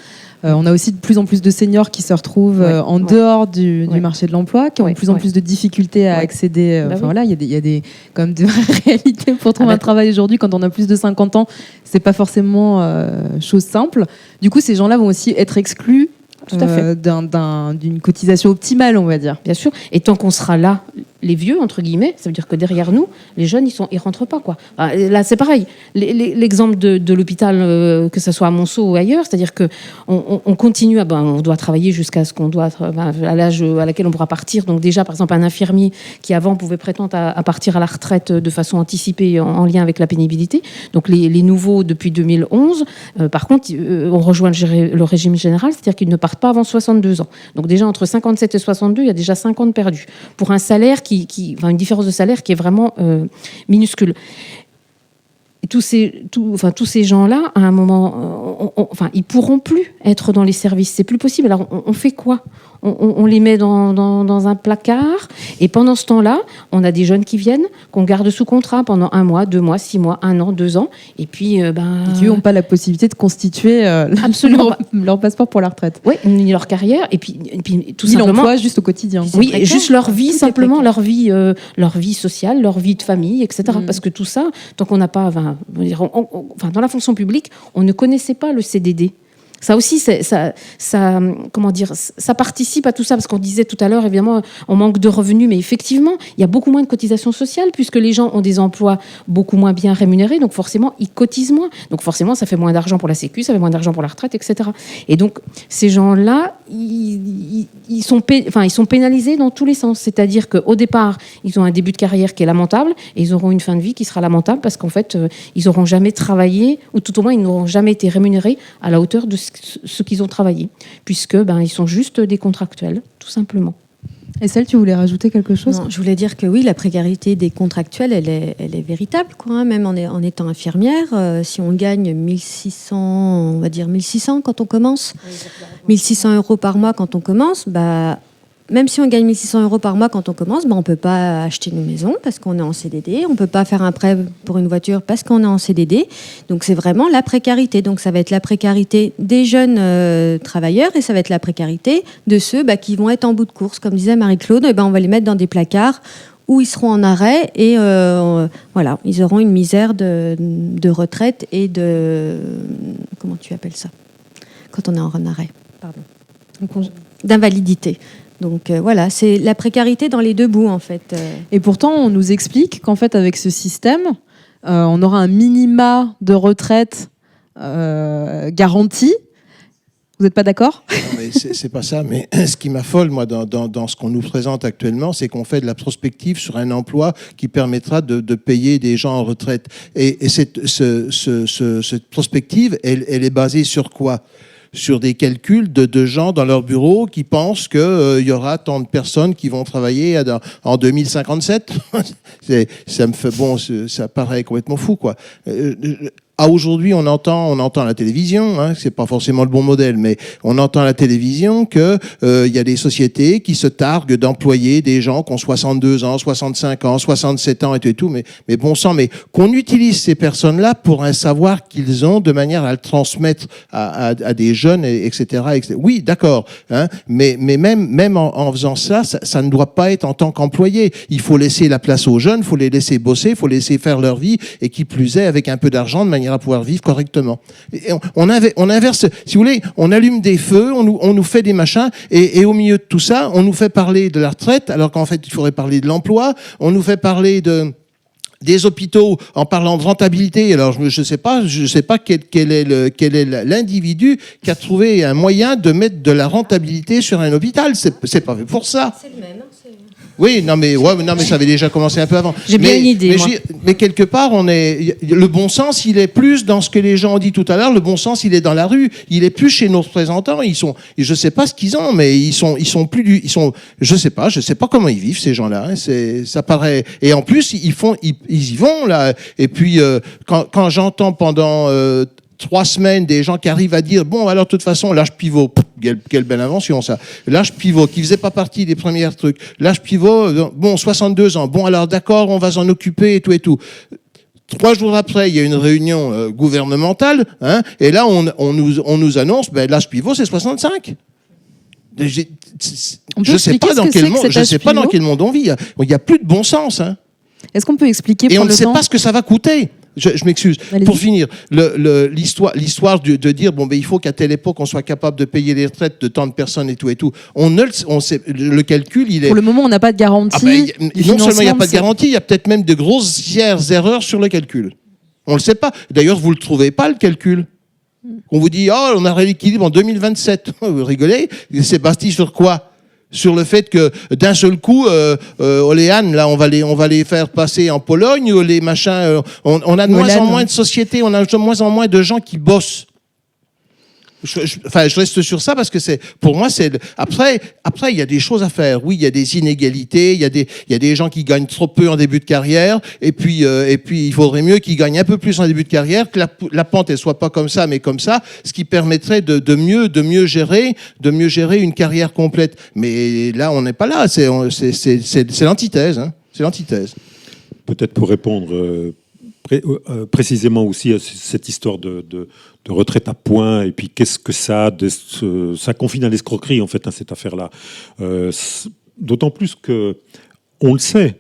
Euh, on a aussi de plus en plus de seniors qui se retrouvent euh, en dehors du, du marché de l'emploi, qui ont de plus en plus de difficultés à accéder. euh, Bah enfin voilà, il y a, des, il y a des, quand même des vraies réalités pour trouver Ah bah, un travail aujourd'hui. Quand on a plus de 50 ans, c'est pas forcément euh, chose simple. Du coup, ces gens-là vont aussi être exclus euh, d'une cotisation optimale, on va dire. Bien sûr. Et tant qu'on sera là, les vieux, entre guillemets, ça veut dire que derrière nous, les jeunes, ils sont, ils rentrent pas, quoi. Ah, Là, c'est pareil. L'exemple de, l'hôpital, euh, que ce soit à Monceau ou ailleurs, c'est-à-dire que on, on- on continue, à, ben, on doit travailler jusqu'à ce qu'on doit, ben, à l'âge à laquelle on pourra partir. Donc déjà, par exemple, un infirmier qui avant pouvait prétendre à, partir à la retraite de façon anticipée en, en lien avec la pénibilité. Donc les, nouveaux depuis 2011, euh, par contre, euh, on rejoint le, le régime général, c'est-à-dire qu'ils ne partent pas avant 62 ans. Donc déjà entre 57 et 62, il y a déjà 5 ans de perdus pour un salaire qui, une différence de salaire qui est vraiment euh, minuscule. Tous ces, gens-là, à un moment, euh, on- on- enfin, ils pourront plus être dans les services. C'est plus possible. Alors, on fait quoi? On, les met dans, dans- dans un placard. Et pendant ce temps-là, on a des jeunes qui viennent, qu'on garde sous contrat pendant un mois, deux mois, six mois, un an, deux ans. Et puis, euh, ben, Et qui n'ont pas la possibilité de constituer euh, Absolument leur, leur passeport pour la retraite. oui, ni leur carrière. Et puis, et puis tout Ni simplement. l'emploi, juste au quotidien. Oui, précaire. juste leur vie, Tout simplement leur vie, euh, leur vie sociale, leur vie de famille, etc. Mm. Parce que tout ça, tant qu'on n'a pas, on- on- enfin, dans la fonction publique, on ne connaissait pas le CDD. Ça aussi, ça, ça, comment dire, ça participe à tout ça parce qu'on disait tout à l'heure, évidemment, on manque de revenus, mais effectivement, il y a beaucoup moins de cotisations sociales puisque les gens ont des emplois beaucoup moins bien rémunérés, donc forcément, ils cotisent moins. Donc forcément, ça fait moins d'argent pour la Sécu, ça fait moins d'argent pour la retraite, etc. Et donc, ces gens-là, ils, sont, pénalisés dans tous les sens. C'est-à-dire qu'au départ, ils ont un début de carrière qui est lamentable et ils auront une fin de vie qui sera lamentable parce qu'en fait, euh, ils n'auront jamais travaillé, ou tout au moins, ils n'auront jamais été rémunérés à la hauteur de ce, ce qu'ils ont travaillé, puisque ben, ils sont juste des contractuels, tout simplement. Et celle, tu voulais rajouter quelque chose? Non, je voulais dire que oui, la précarité des contractuels, elle est, elle est véritable, quoi. hein. Même en, est- en étant infirmière, euh, si on gagne 1600, on va dire 1600 quand on commence, 1600 euros par mois quand on commence, bah, même si on gagne 1600 euros par mois quand on commence, bah, on peut pas acheter une maison parce qu'on est en CDD, on peut pas faire un prêt pour une voiture parce qu'on est en CDD. Donc c'est vraiment la précarité. Donc ça va être la précarité des jeunes euh, travailleurs et ça va être la précarité de ceux bah, qui vont être en bout de course. Comme disait Marie-Claude, eh ben, on va les mettre dans des placards où ils seront en arrêt et euh, voilà, ils auront une misère de, de retraite et de comment tu appelles ça? Quand on est en arrêt, pardon, d'invalidité. Donc euh, voilà, c'est la précarité dans les deux bouts en fait. euh. Et pourtant, on nous explique qu'en fait, avec ce système, euh, on aura un minima de retraite euh, garanti. Vous n'êtes pas d'accord? Non, mais c'est c'est pas ça. Mais ce qui m'affole, moi, dans, dans- dans ce qu'on nous présente actuellement, c'est qu'on fait de la prospective sur un emploi qui permettra de, de payer des gens en retraite. Et, et cette, ce- ce- ce- cette prospective, elle, elle est basée sur quoi? Sur des calculs de, de gens dans leur bureau qui pensent qu'il y aura tant de personnes qui vont travailler à- en 2057. C'est- ça me fait bon, ça paraît complètement fou, quoi. Euh, euh, à aujourd'hui, on entend, on entend à la télévision, hein, c'est pas forcément le bon modèle, mais on entend à la télévision que euh, il y a des sociétés qui se targuent d'employer des gens qui ont 62 ans, 65 ans, 67 ans et tout, et tout mais, bon sang, mais qu'on utilise ces personnes-là pour un savoir qu'ils ont de manière à le transmettre à, à, à des jeunes, et- etc., etc. Oui, d'accord, hein, mais, mais même, même en, en faisant ça, ça, ça ne doit pas être en tant qu'employé. Il faut laisser la place aux jeunes, faut les laisser bosser, faut les laisser faire leur vie, et qui plus est, avec un peu d'argent, de manière à pouvoir vivre correctement. On, on, inver- on inverse, si vous voulez, on allume des feux, on nous, on nous fait des machins, et, au milieu de tout ça, on nous fait parler de la retraite, alors qu'en fait, il faudrait parler de l'emploi, on nous fait parler de des hôpitaux en parlant de rentabilité. Alors je ne sais pas, je sais pas quel, quel est le- quel est l'individu qui a trouvé un moyen de mettre de la rentabilité sur un hôpital. C'est pas fait pour ça. C'est le même. Oui, non mais ouais, non mais ça avait déjà commencé un peu avant. J'ai bien une idée, Mais, moi. mais quelque part, on est le bon sens, il est plus dans ce que les gens ont dit tout à l'heure. Le bon sens, il est dans la rue. Il est plus chez nos représentants. Ils sont, je sais pas ce qu'ils ont, mais ils sont, ils sont plus du, ils sont, je sais pas, je sais pas comment ils vivent ces gens-là. hein. C'est, ça paraît. Et en plus, ils font, ils, ils y vont là. Et puis euh, quand, quand j'entends pendant euh, trois semaines des gens qui arrivent à dire bon alors de toute façon l'âge pivot quelle, quelle belle invention ça l'âge pivot qui faisait pas partie des premiers trucs l'âge pivot euh, bon 62 ans bon alors d'accord on va s'en occuper et tout et tout Trois jours après, il y a une réunion euh, gouvernementale, hein, et là, on, on nous, on nous annonce, ben, l'âge pivot, c'est 65. J'ai- On peut Je sais expliquer pas dans que quel monde, je sais pas dans quel monde on vit. Il n'y a, plus de bon sens. Hein. Est-ce qu'on peut expliquer Et pour on ne sait temps pas ce que ça va coûter. Je, je m'excuse. Pour finir, l'histoire, l'histoire de, de dire bon ben il faut qu'à telle époque on soit capable de payer les retraites de tant de personnes et tout et tout. On ne le, on sait, le calcul il est. Pour le moment, on n'a pas de garantie. Ah ben, a- non seulement il n'y a pas de garantie, il y a peut-être même de grossières erreurs sur le calcul. On ne le sait pas. D'ailleurs, vous ne le trouvez pas, le calcul. On vous dit, oh, on aura l'équilibre en 2027. vous rigolez C'est bâti sur quoi? Sur le fait que d'un seul coup, euh, euh, Oléane, là, on va les, on va les faire passer en Pologne, les machins. euh, on, on a de moins en moins de sociétés, on a de moins en moins de gens qui bossent. Je, enfin, je reste sur ça parce que c'est, pour moi, c'est. Après, après, il y a des choses à faire. Oui, il y a des inégalités, il y a des, il y a des gens qui gagnent trop peu en début de carrière, et puis, euh, et puis, il faudrait mieux qu'ils gagnent un peu plus en début de carrière, que la, la pente elle soit pas comme ça, mais comme ça, ce qui permettrait de, de mieux, de mieux gérer, de mieux gérer une carrière complète. Mais là, on n'est pas là. C'est, c'est, c'est, c'est l'antithèse. Hein. C'est l'antithèse. Peut-être pour répondre euh, pré- euh, précisément aussi à c- cette histoire de, retraite à points, et puis qu'est-ce que ça de Ça confine à l'escroquerie, en fait, hein, cette affaire-là. Euh, D'autant plus que on le sait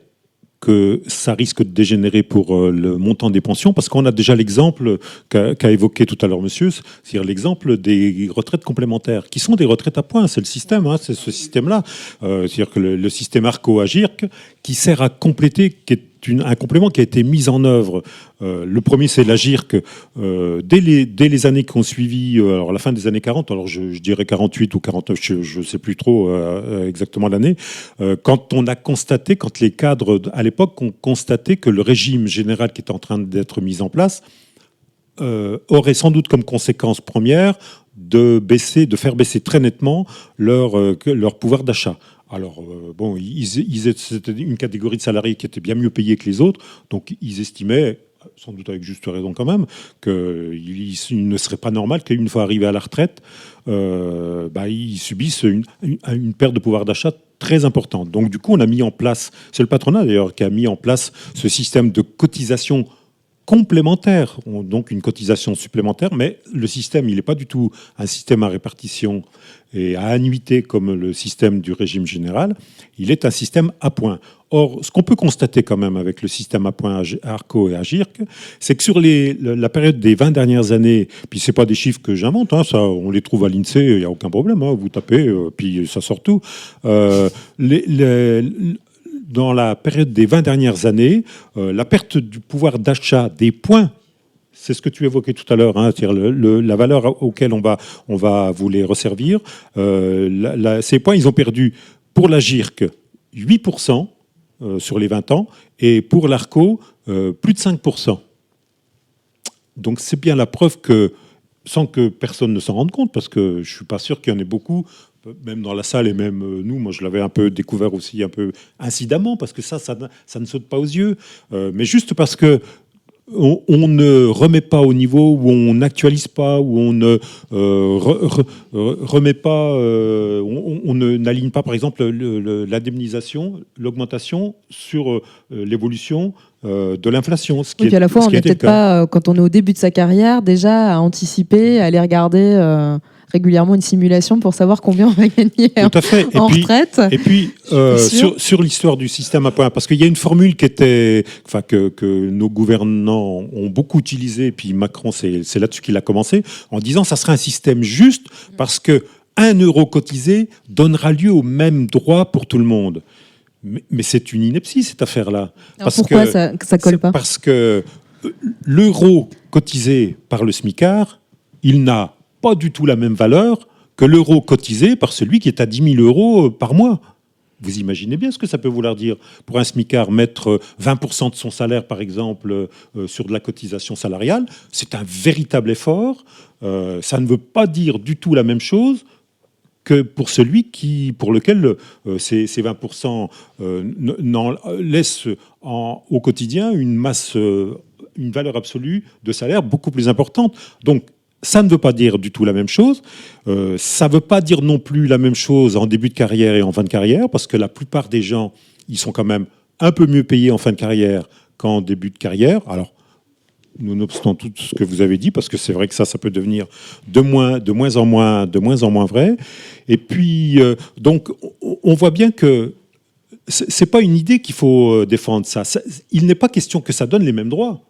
que ça risque de dégénérer pour euh, le montant des pensions, parce qu'on a déjà l'exemple qu'a évoqué tout à l'heure monsieur, c'est-à-dire l'exemple des retraites complémentaires, qui sont des retraites à points, c'est le système, hein, c'est ce système-là, Euh, c'est-à-dire que le, le système ARCO-AGIRC, qui sert à compléter, qui est une- un complément qui a été mis en œuvre. Euh, le premier, c'est l'AGIRC. Euh, dès, les, années qui ont suivi, euh, alors la fin des années 40, alors je, dirais 48 ou 49, je ne sais plus trop exactement l'année, quand on a constaté, quand les cadres à l'époque ont constaté que le régime général qui était en train d'être mis en place aurait sans doute comme conséquence première de baisser, de faire baisser très nettement que- leur pouvoir d'achat. Alors, euh, bon, c'était une catégorie de salariés qui était bien mieux payée que les autres, donc ils estimaient, sans doute avec juste raison quand même, qu'il il ne serait pas normal qu'une fois arrivés à la retraite, euh, bah, ils subissent une perte de pouvoir d'achat très importante. Donc, du coup, on a mis en place, c'est le patronat d'ailleurs qui a mis en place ce système de cotisation complémentaire, On- donc une cotisation supplémentaire, mais le système, il n'est pas du tout un système à répartition et à annuité comme le système du régime général, il est un système à points. Or, ce qu'on peut constater quand même avec le système à points ARCO et AGIRC, c'est que sur les, le- la période des 20 dernières années, puis c'est pas des chiffres que j'invente, hein, on les trouve à l'INSEE, il n'y a aucun problème, hein, vous tapez, euh, puis ça sort tout. Euh, dans la période des 20 dernières années, euh, la perte du pouvoir d'achat des points, c'est ce que tu évoquais tout à l'heure, hein, la valeur auquel on va, on va vous les resservir. Euh, ces points, ils ont perdu pour la GIRC 8% euh, sur les 20 ans et pour l'ARCO euh, plus de 5%. Donc c'est bien la preuve que, sans que personne ne s'en rende compte, parce que je suis pas sûr qu'il y en ait beaucoup, même dans la salle et même euh, nous, moi je l'avais un peu découvert aussi un peu incidemment, parce que ça, ça, ne- ça ne saute pas aux yeux, Euh, mais juste parce que on, on ne remet pas au niveau, où on n'actualise pas, où on ne euh, re- re- re- remet pas, euh, on, on ne- n'aligne pas, par exemple, le- le- l'indemnisation, l'augmentation sur euh, l'évolution de l'inflation. ce qui Oui, puis à la fois, on n'est peut-être pas, quand on est au début de sa carrière, déjà à anticiper, à aller regarder régulièrement une simulation pour savoir combien on va gagner Tout à fait. Et en puis, retraite. Et puis euh, sur, sur l'histoire du système à points, parce qu'il y a une formule qui était, enfin que, que nos gouvernants ont beaucoup utilisée, et puis Macron, c'est là-dessus qu'il a commencé, en disant ça serait un système juste parce que un euro cotisé donnera lieu au même droit pour tout le monde. Mais, mais c'est une ineptie cette affaire-là. Pourquoi ça- ça colle pas? Parce que euh, l'euro cotisé par le SMICAR, il n'a pas du tout la même valeur que l'euro cotisé par celui qui est à 10 000 euros euh, par mois. Vous imaginez bien ce que ça peut vouloir dire pour un SMICAR mettre euh, 20% de son salaire, par exemple, euh, sur de la cotisation salariale. C'est un véritable effort. Euh, ça ne veut pas dire du tout la même chose que pour celui qui, pour lequel euh, ces, ces 20% euh, n- n'en- laissent en- au quotidien une masse, euh, une valeur absolue de salaire beaucoup plus importante. Donc, ça ne veut pas dire du tout la même chose. Euh, ça ne veut pas dire non plus la même chose en début de carrière et en fin de carrière, parce que la plupart des gens, ils sont quand même un peu mieux payés en fin de carrière qu'en début de carrière. Alors, nonobstant tout ce que vous avez dit, parce que c'est vrai que ça, ça peut devenir de moins, de moins en moins, de moins en moins vrai. Et puis, euh, donc, on- voit bien que c'est pas une idée qu'il faut euh, défendre. Ça- il n'est pas question que ça donne les mêmes droits.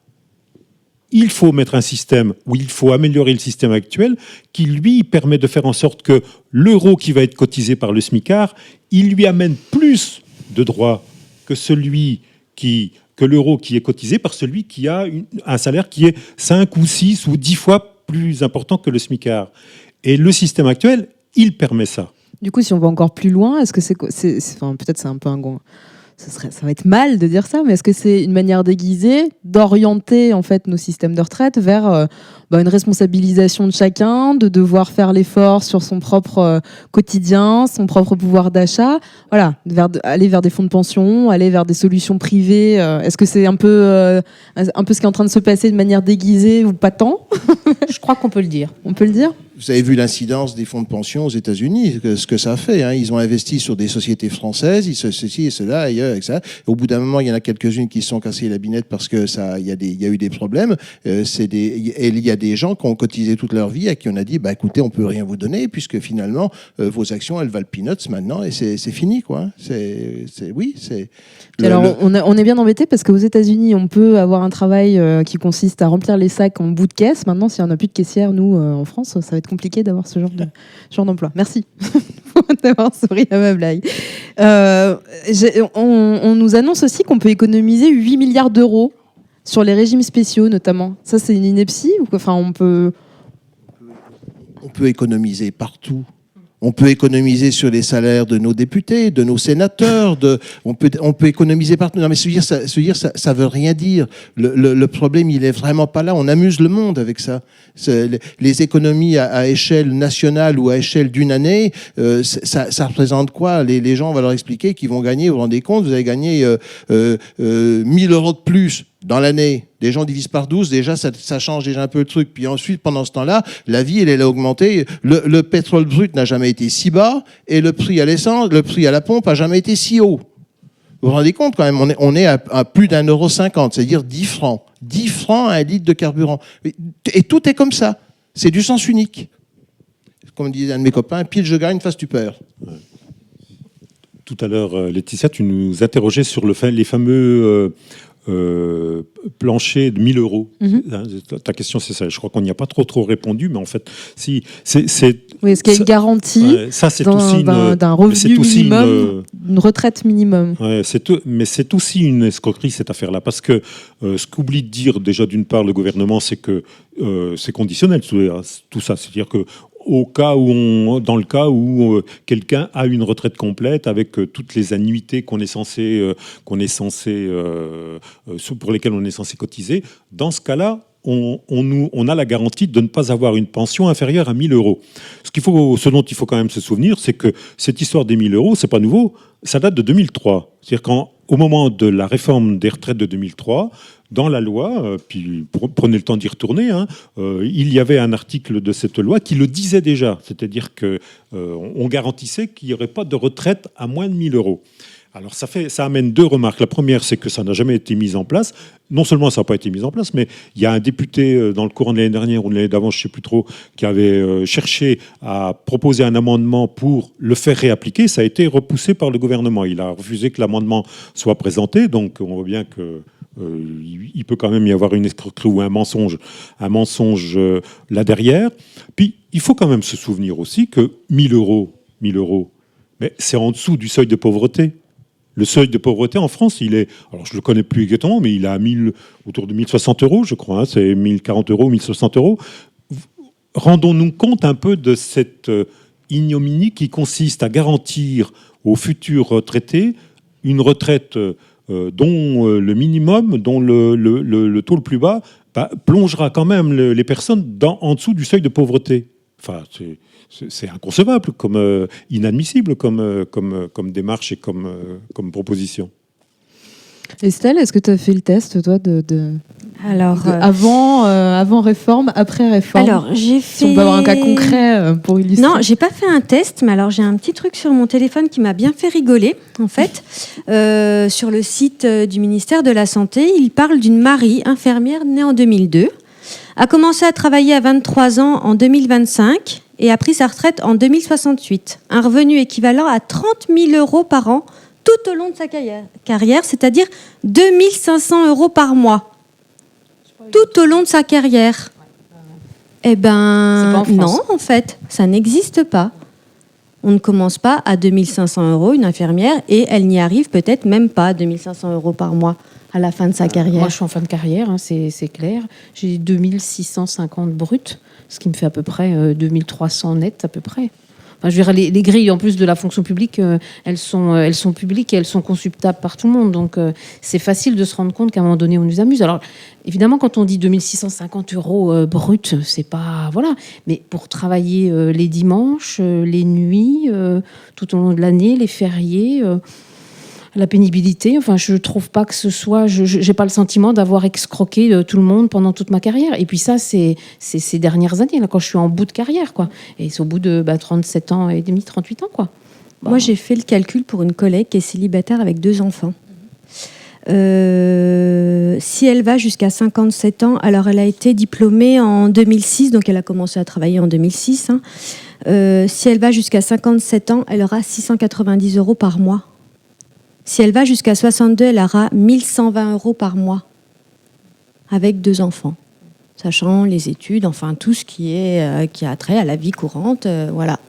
Il faut mettre un système où il faut améliorer le système actuel qui, lui, permet de faire en sorte que l'euro qui va être cotisé par le SMICAR, il lui amène plus de droits que celui qui que l'euro qui est cotisé par celui qui a un salaire qui est 5 ou 6 ou 10 fois plus important que le SMICAR. Et le système actuel, il permet ça. Du coup, si on va encore plus loin, est-ce que c'est, peut-être c'est un peu un ça serait, ça va être mal de dire ça, mais est-ce que c'est une manière déguisée d'orienter en fait nos systèmes de retraite vers euh, bah, une responsabilisation de chacun, de devoir faire l'effort sur son propre euh, quotidien, son propre pouvoir d'achat, voilà, vers aller vers des fonds de pension, aller vers des solutions privées. euh, est-ce que c'est un peu, un peu ce qui est en train de se passer de manière déguisée ou pas tant? Je crois qu'on peut le dire. On peut le dire? Vous avez vu l'incidence des fonds de pension aux États-Unis, ce que ça fait. hein. Ils ont investi sur des sociétés françaises, ils se, ceci et cela, ailleurs, et ça. Au bout d'un moment, il y en a quelques-unes qui se sont cassées la binette parce que ça, il y a des, il y a eu des problèmes. Euh, c'est des, et il y a des gens qui ont cotisé toute leur vie à qui on a dit, bah écoutez, on peut rien vous donner puisque finalement euh, vos actions, elles valent peanuts maintenant et c'est fini quoi. C'est, oui, c'est. Alors, le- on, a- on est bien embêté parce qu'aux États-Unis, on peut avoir un travail euh, qui consiste à remplir les sacs en bout de caisse. Maintenant, s'il n'y en a plus de caissière, nous, euh, en France, ça va être compliqué d'avoir ce genre de genre d'emploi. Merci d'avoir souri à ma blague. Euh, on, nous annonce aussi qu'on peut économiser 8 milliards d'euros sur les régimes spéciaux, notamment. Ça, c'est une ineptie ou Enfin, on peut. on peut économiser partout. On peut économiser sur les salaires de nos députés, de nos sénateurs. De, on, peut, on peut économiser partout. Non, mais se dire, ça, se dire, ça, veut rien dire. Le, problème, il est vraiment pas là. On amuse le monde avec ça. Les, économies à, échelle nationale ou à échelle d'une année, euh, ça, représente quoi? Les, les gens, on va leur expliquer qu'ils vont gagner. Vous vous rendez compte Vous allez gagner euh, euh, euh, 1000 euros de plus dans l'année. Les gens divisent par 12, déjà ça, change déjà un peu le truc. Puis ensuite, pendant ce temps-là, la vie, elle, a augmenté. Le, le pétrole brut n'a jamais été si bas et le prix à l'essence, le prix à la pompe a jamais été si haut. Vous vous rendez compte quand même, on est, à, plus d'un euro cinquante, c'est-à-dire 10 francs. 10 francs à un litre de carburant. Et, tout est comme ça. C'est du sens unique. Comme disait un de mes copains, pile je gagne, face tu perds. Tout à l'heure, euh, Laetitia, tu nous interrogeais sur le, les fameux euh, euh, planchers de 1000 euros. Mhm. Hein, Ta question, c'est ça. Je crois qu'on n'y a pas trop trop répondu, mais en fait, si, c'est, Oui, est-ce qu'il y a une garantie Ouais, ça, c'est d'un- aussi d'un revenu une, minimum, euh, une retraite minimum Ouais, c'est tout- mais c'est aussi une escroquerie cette affaire-là, parce que euh, ce qu'oublie de dire déjà d'une part le gouvernement, c'est que euh, c'est conditionnel tout, tout ça, c'est-à-dire que au cas où dans le cas où euh, quelqu'un a une retraite complète avec euh, toutes les annuités qu'on est censé, euh, qu'on est censé, pour lesquelles on est censé cotiser, dans ce cas-là, on, on a la garantie de ne pas avoir une pension inférieure à 1000 euros. Ce, faut, ce dont il faut quand même se souvenir, c'est que cette histoire des 1000 euros, c'est pas nouveau, ça date de 2003. C'est-à-dire qu'au moment de la réforme des retraites de 2003, dans la loi, euh, puis pre- prenez le temps d'y retourner, hein, euh, il y avait un article de cette loi qui le disait déjà, c'est-à-dire que euh, on garantissait qu'il n'y aurait pas de retraite à moins de 1000 euros. Alors ça, fait, ça amène deux remarques. La première, c'est que ça n'a jamais été mis en place. Non seulement ça n'a pas été mis en place, mais il y a un député euh, dans le courant de l'année dernière ou de l'année d'avant, je ne sais plus trop, qui avait cherché à proposer un amendement pour le faire réappliquer. Ça a été repoussé par le gouvernement. Il a refusé que l'amendement soit présenté. Donc on voit bien que il, il peut quand même y avoir une escroquerie ou un mensonge, un mensonge euh, là derrière. Puis il faut quand même se souvenir aussi que 1000 euros, 1000 euros, mais c'est en dessous du seuil de pauvreté. Le seuil de pauvreté en France, il est, alors je ne le connais plus exactement, mais il est à 1000, autour de 1060 euros, je crois. hein, c'est 1040 euros, 1060 euros. Rendons-nous compte un peu de cette euh, ignominie qui consiste à garantir aux futurs retraités une retraite euh, euh, dont euh, le minimum, dont le, taux le plus bas, bah, plongera quand même le- les personnes en dessous du seuil de pauvreté. Enfin, c'est- inconcevable, comme euh, inadmissible comme, euh, euh, démarche et euh, comme proposition. Estelle, est-ce que tu as fait le test, toi, de, de- Alors, de euh, avant, euh, avant réforme, après réforme Alors, j'ai Si on peut avoir un cas fait- concret euh, pour illustrer. Non, j'ai pas fait un test, mais alors j'ai un petit truc sur mon téléphone qui m'a bien fait rigoler, en fait. Euh, sur le site du ministère de la Santé, il parle d'une Marie, infirmière née en 2002, a commencé à travailler à 23 ans en 2025 et a pris sa retraite en 2068. Un revenu équivalent à 30 000 euros par an tout au long de sa carrière, c'est-à-dire 2500 euros par mois. Tout au long de sa carrière. Eh ben, en non, en fait, ça n'existe pas. On ne commence pas à 2500 euros une infirmière et elle n'y arrive peut-être même pas à 2500 euros par mois à la fin de sa carrière. Moi, je suis en fin de carrière, hein, c'est c'est clair. J'ai 2650 bruts, ce qui me fait à peu près euh, 2300 net à peu près. Je les, les grilles, en plus de la fonction publique, euh, elles, sont, euh, elles sont publiques et elles sont consultables par tout le monde. Donc, euh, c'est facile de se rendre compte qu'à un moment donné, on nous amuse. Alors, évidemment, quand on dit 2650 euros euh, bruts, c'est pas. Voilà. Mais pour travailler les dimanches, les nuits, tout au long de l'année, les fériés. La pénibilité. Enfin, je trouve pas que ce soit. Je n'ai pas le sentiment d'avoir excroqué euh, tout le monde pendant toute ma carrière. Et puis ça, c'est ces dernières années, là, quand je suis en bout de carrière, quoi. Et c'est au bout de bah, 37 ans et demi, 38 ans, quoi. Moi, j'ai fait le calcul pour une collègue qui est célibataire avec deux enfants. Euh, si elle va jusqu'à 57 ans, alors elle a été diplômée en 2006, donc elle a commencé à travailler en 2006. hein. Euh, si elle va jusqu'à 57 ans, elle aura 690 euros par mois. Si elle va jusqu'à 62, elle aura 1120 euros par mois avec deux enfants, sachant les études, enfin tout ce qui, est, euh, qui a trait à la vie courante. euh, voilà.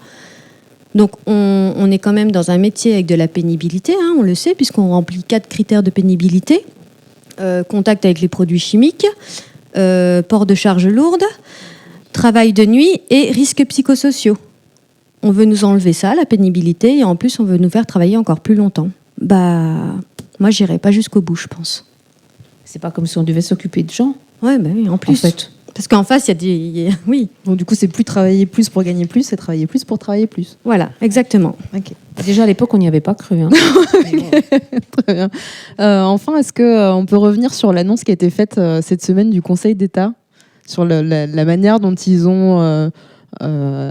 Donc on, est quand même dans un métier avec de la pénibilité, hein, on le sait, puisqu'on remplit quatre critères de pénibilité. Euh, contact avec les produits chimiques, port de charges lourdes, travail de nuit et risques psychosociaux. On veut nous enlever ça, la pénibilité, et en plus on veut nous faire travailler encore plus longtemps. Bah, moi j'irai pas jusqu'au bout, je pense. C'est pas comme si on devait s'occuper de gens. Ouais, bah oui, en plus. fait. Parce qu'en face, il y a des. il y a- Oui, Donc du coup, c'est plus travailler plus pour gagner plus, c'est travailler plus pour travailler plus. voilà, exactement. Ok. Déjà à l'époque, on n'y avait pas cru. hein. Très bien. Euh, enfin, est-ce que euh, on peut revenir sur l'annonce qui a été faite euh, cette semaine du Conseil d'État sur le- la, la manière dont ils ont euh, euh,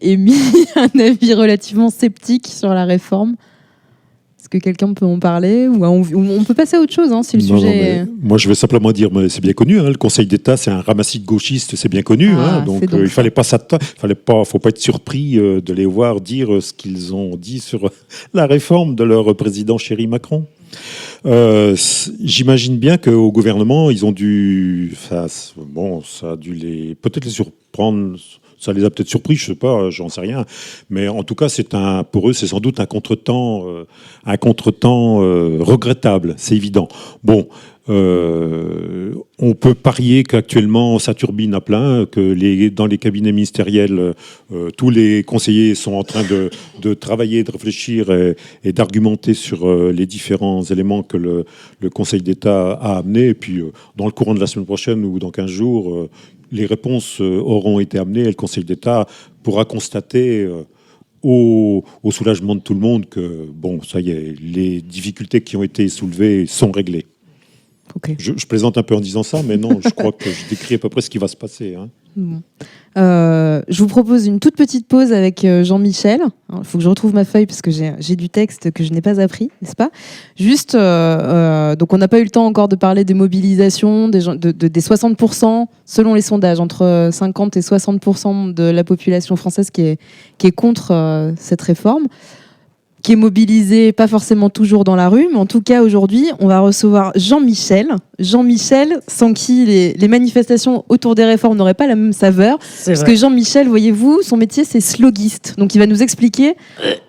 émis un avis relativement sceptique sur la réforme? Que quelqu'un peut en parler ou on, peut passer à autre chose hein, si le Non, sujet. moi, je vais simplement dire, mais c'est bien connu. hein, le Conseil d'État, c'est un ramassis de gauchistes, c'est bien connu. Ah, hein, donc, euh, il fallait pas fallait pas, faut pas être surpris euh, de les voir dire euh, ce qu'ils ont dit sur la réforme de leur président chéri Macron. Euh, J'imagine bien qu'au gouvernement, ils ont dû, ça, bon, ça a dû les, peut-être les surprendre. Ça les a peut-être surpris, je sais pas, j'en sais rien. Mais en tout cas, c'est un, pour eux, c'est sans doute un contretemps, euh, un contretemps euh, regrettable, c'est évident. Bon, euh, on peut parier qu'actuellement ça turbine à plein, que dans les cabinets ministériels, euh, tous les conseillers sont en train de, travailler, de réfléchir et, d'argumenter sur euh, les différents éléments que le, le Conseil d'État a amenés. Et puis, euh, dans le courant de la semaine prochaine ou dans 15 jours, euh, les réponses euh, auront été amenées et le Conseil d'État pourra constater. euh, au, au soulagement de tout le monde que, bon, ça y est, les difficultés qui ont été soulevées sont réglées. Je, je plaisante un peu en disant ça, mais non, je crois que je décris à peu près ce qui va se passer. hein. Euh, je vous propose une toute petite pause avec euh, Jean-Michel. Il faut que je retrouve ma feuille parce que j'ai du texte que je n'ai pas appris, n'est-ce pas? Juste, euh, donc on n'a pas eu le temps encore de parler des mobilisations, des, de- de- des 60%, selon les sondages, entre 50 et 60% de la population française qui est, contre cette réforme qui est mobilisé, pas forcément toujours dans la rue, mais en tout cas aujourd'hui, on va recevoir Jean-Michel. Jean-Michel, sans qui les, les manifestations autour des réformes n'auraient pas la même saveur. Parce vrai. que Jean-Michel, voyez-vous, son métier c'est slogiste. Donc il va nous expliquer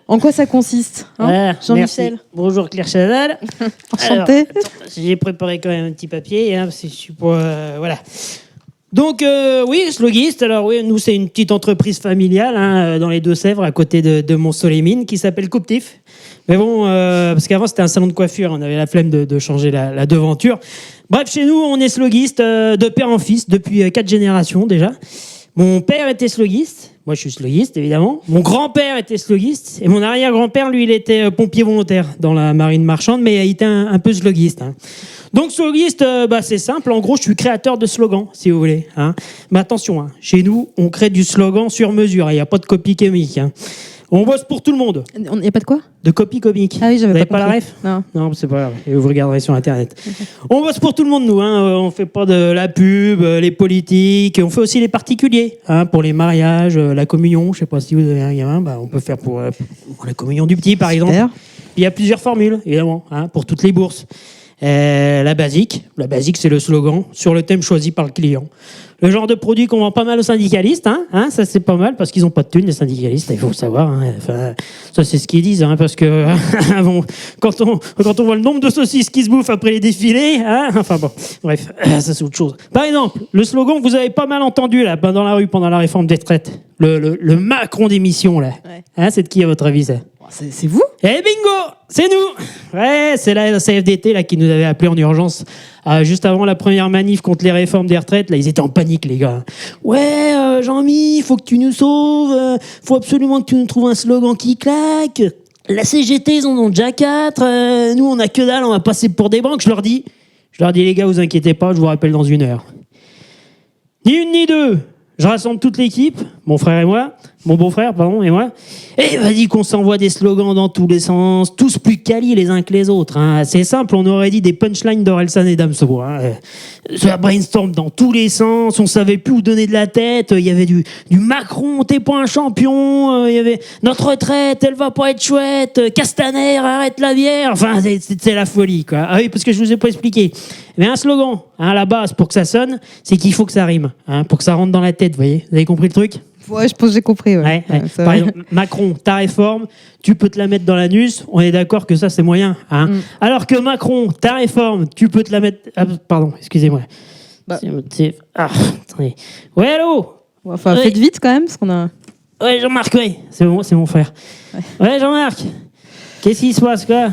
en quoi ça consiste. hein, Voilà, Jean-Michel. Bonjour Claire Chazal. Enchanté. J'ai préparé quand même un petit papier, hein, parce que je suis pas, euh, voilà. Donc euh, oui, Slogiste, alors oui, nous c'est une petite entreprise familiale hein, euh, dans les Deux-Sèvres, à côté de, de Mont-Solémine, qui s'appelle Couptif. Mais bon, euh, parce qu'avant c'était un salon de coiffure, on avait la flemme de, changer la, devanture. Bref, chez nous, on est slogiste de père en fils depuis quatre générations déjà. Mon père était slogiste, Moi, je suis slogiste, évidemment. Mon grand-père était slogiste. Et mon arrière-grand-père, lui, il était pompier volontaire dans la marine marchande, mais il était un, un peu slogiste. hein. Donc, slogiste, euh, bah, c'est simple. En gros, je suis créateur de slogans, si vous voulez. hein. Mais attention, hein, chez nous, on crée du slogan sur mesure. Il n'y a pas de copie comique. hein. On bosse pour tout le monde. Il n'y a pas de quoi? De copie comique. Ah oui, j'avais pas pas la ref? Non. Non, c'est pas grave. Et vous regarderez sur Internet. On bosse pour tout le monde, nous. Hein. Euh, On fait pas de la pub, euh, les politiques. On fait aussi les particuliers. Hein, pour les mariages, euh, la communion. Je sais pas si vous avez un gamin. Bah, on peut faire pour, euh, pour la communion du petit, par exemple. Il y a plusieurs formules, évidemment, hein, pour toutes les bourses. Euh, la basique. La basique, c'est le slogan sur le thème choisi par le client. Le genre de produit qu'on vend pas mal aux syndicalistes, hein, hein, ça c'est pas mal parce qu'ils ont pas de thunes les syndicalistes, il faut le savoir. hein. Enfin, ça c'est ce qu'ils disent, hein, parce que bon, quand on quand on voit le nombre de saucisses qui se bouffent après les défilés, hein, enfin bon, bref, ça c'est autre chose. Par exemple, le slogan que vous avez pas mal entendu là dans la rue pendant la réforme des retraites, le, le, le Macron d'émission là, hein, c'est de qui à votre avis ça? C'est vous? Eh bingo C'est nous Ouais, c'est la CFDT là, qui nous avait appelé en urgence euh, juste avant la première manif contre les réformes des retraites. Là, ils étaient en panique, les gars. Ouais, euh, Jean-Mi, faut que tu nous sauves. euh, faut absolument que tu nous trouves un slogan qui claque. La CGT, ils en ont déjà quatre. euh, nous, on a que dalle, on va passer pour des banques. Je leur dis, je leur dis, les gars, vous inquiétez pas, je vous rappelle dans une heure. Ni une ni deux. Je rassemble toute l'équipe, mon frère et moi, mon beau-frère, pardon, et moi. Et vas-y qu'on s'envoie des slogans dans tous les sens, tous plus quali les uns que les autres. hein. C'est simple, on aurait dit des punchlines d'Orelsan et Damso. Hein. Euh, Ça brainstorm dans tous les sens, on savait plus où donner de la tête. Il y avait du, du Macron, t'es pas un champion. euh, Il y avait notre retraite, elle va pas être chouette. Castaner, arrête la bière. Enfin, c'est- la folie, quoi. Ah oui, parce que je vous ai pas expliqué. Mais un slogan, hein, à la base, pour que ça sonne, c'est qu'il faut que ça rime, hein, pour que ça rentre dans la tête, vous voyez. Vous avez compris le truc? Ouais, je pense que j'ai compris. Ouais. Par exemple, Macron, ta réforme, tu peux te la mettre dans l'anus. On est d'accord que ça, c'est moyen. Hein Mm. Alors que Macron, ta réforme, tu peux te la mettre. Ah, pardon, excusez-moi. Bah. Ah, attendez. Ouais, allô? Enfin, faites vite quand même, parce qu'on a. Ouais, Jean-Marc, ouais. C'est mon, c'est mon frère. Ouais, Jean-Marc. Qu'est-ce qui se passe, quoi?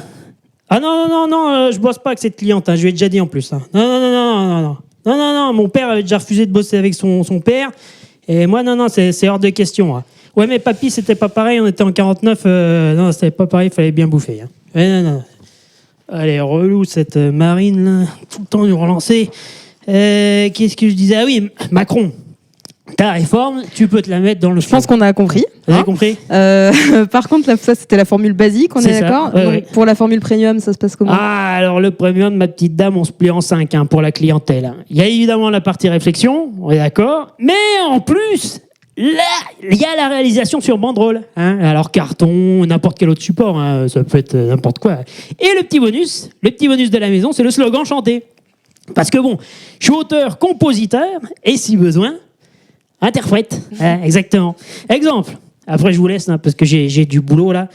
Ah non, non, non, non, euh, je bosse pas avec cette cliente. hein, Je lui ai déjà dit en plus. hein. Non, non, non, non, non, non. Non, non, non, mon père avait déjà refusé de bosser avec son, son père. Et moi, non, non, c'est hors de question. hein. Ouais, mais papy, c'était pas pareil. On était en 49. euh, non, c'était pas pareil. Il fallait bien bouffer. hein. Non, non. Allez, relou cette euh, marine, là. Tout le temps nous relancer. Euh, Qu'est-ce que je disais? Ah oui, Macron. Ta réforme, tu peux te la mettre dans le Je pense qu'on a compris. Vous avez hein. compris Euh, par contre, là, ça c'était la formule basique, on est, d'accord ouais, Donc, ouais. Pour la formule premium, ça se passe comment Ah, alors le premium, ma petite dame, on se plie en cinq hein, pour la clientèle. Il y a évidemment la partie réflexion, on est d'accord, mais en plus, là, il y a la réalisation sur banderole. hein. Alors carton, n'importe quel autre support, hein, ça peut être n'importe quoi. Et le petit bonus, le petit bonus de la maison, c'est le slogan chanté. Parce que bon, je suis auteur, compositeur, et si besoin, interprète. hein, exactement. Exemple. Après, je vous laisse, hein, parce que j'ai du boulot là.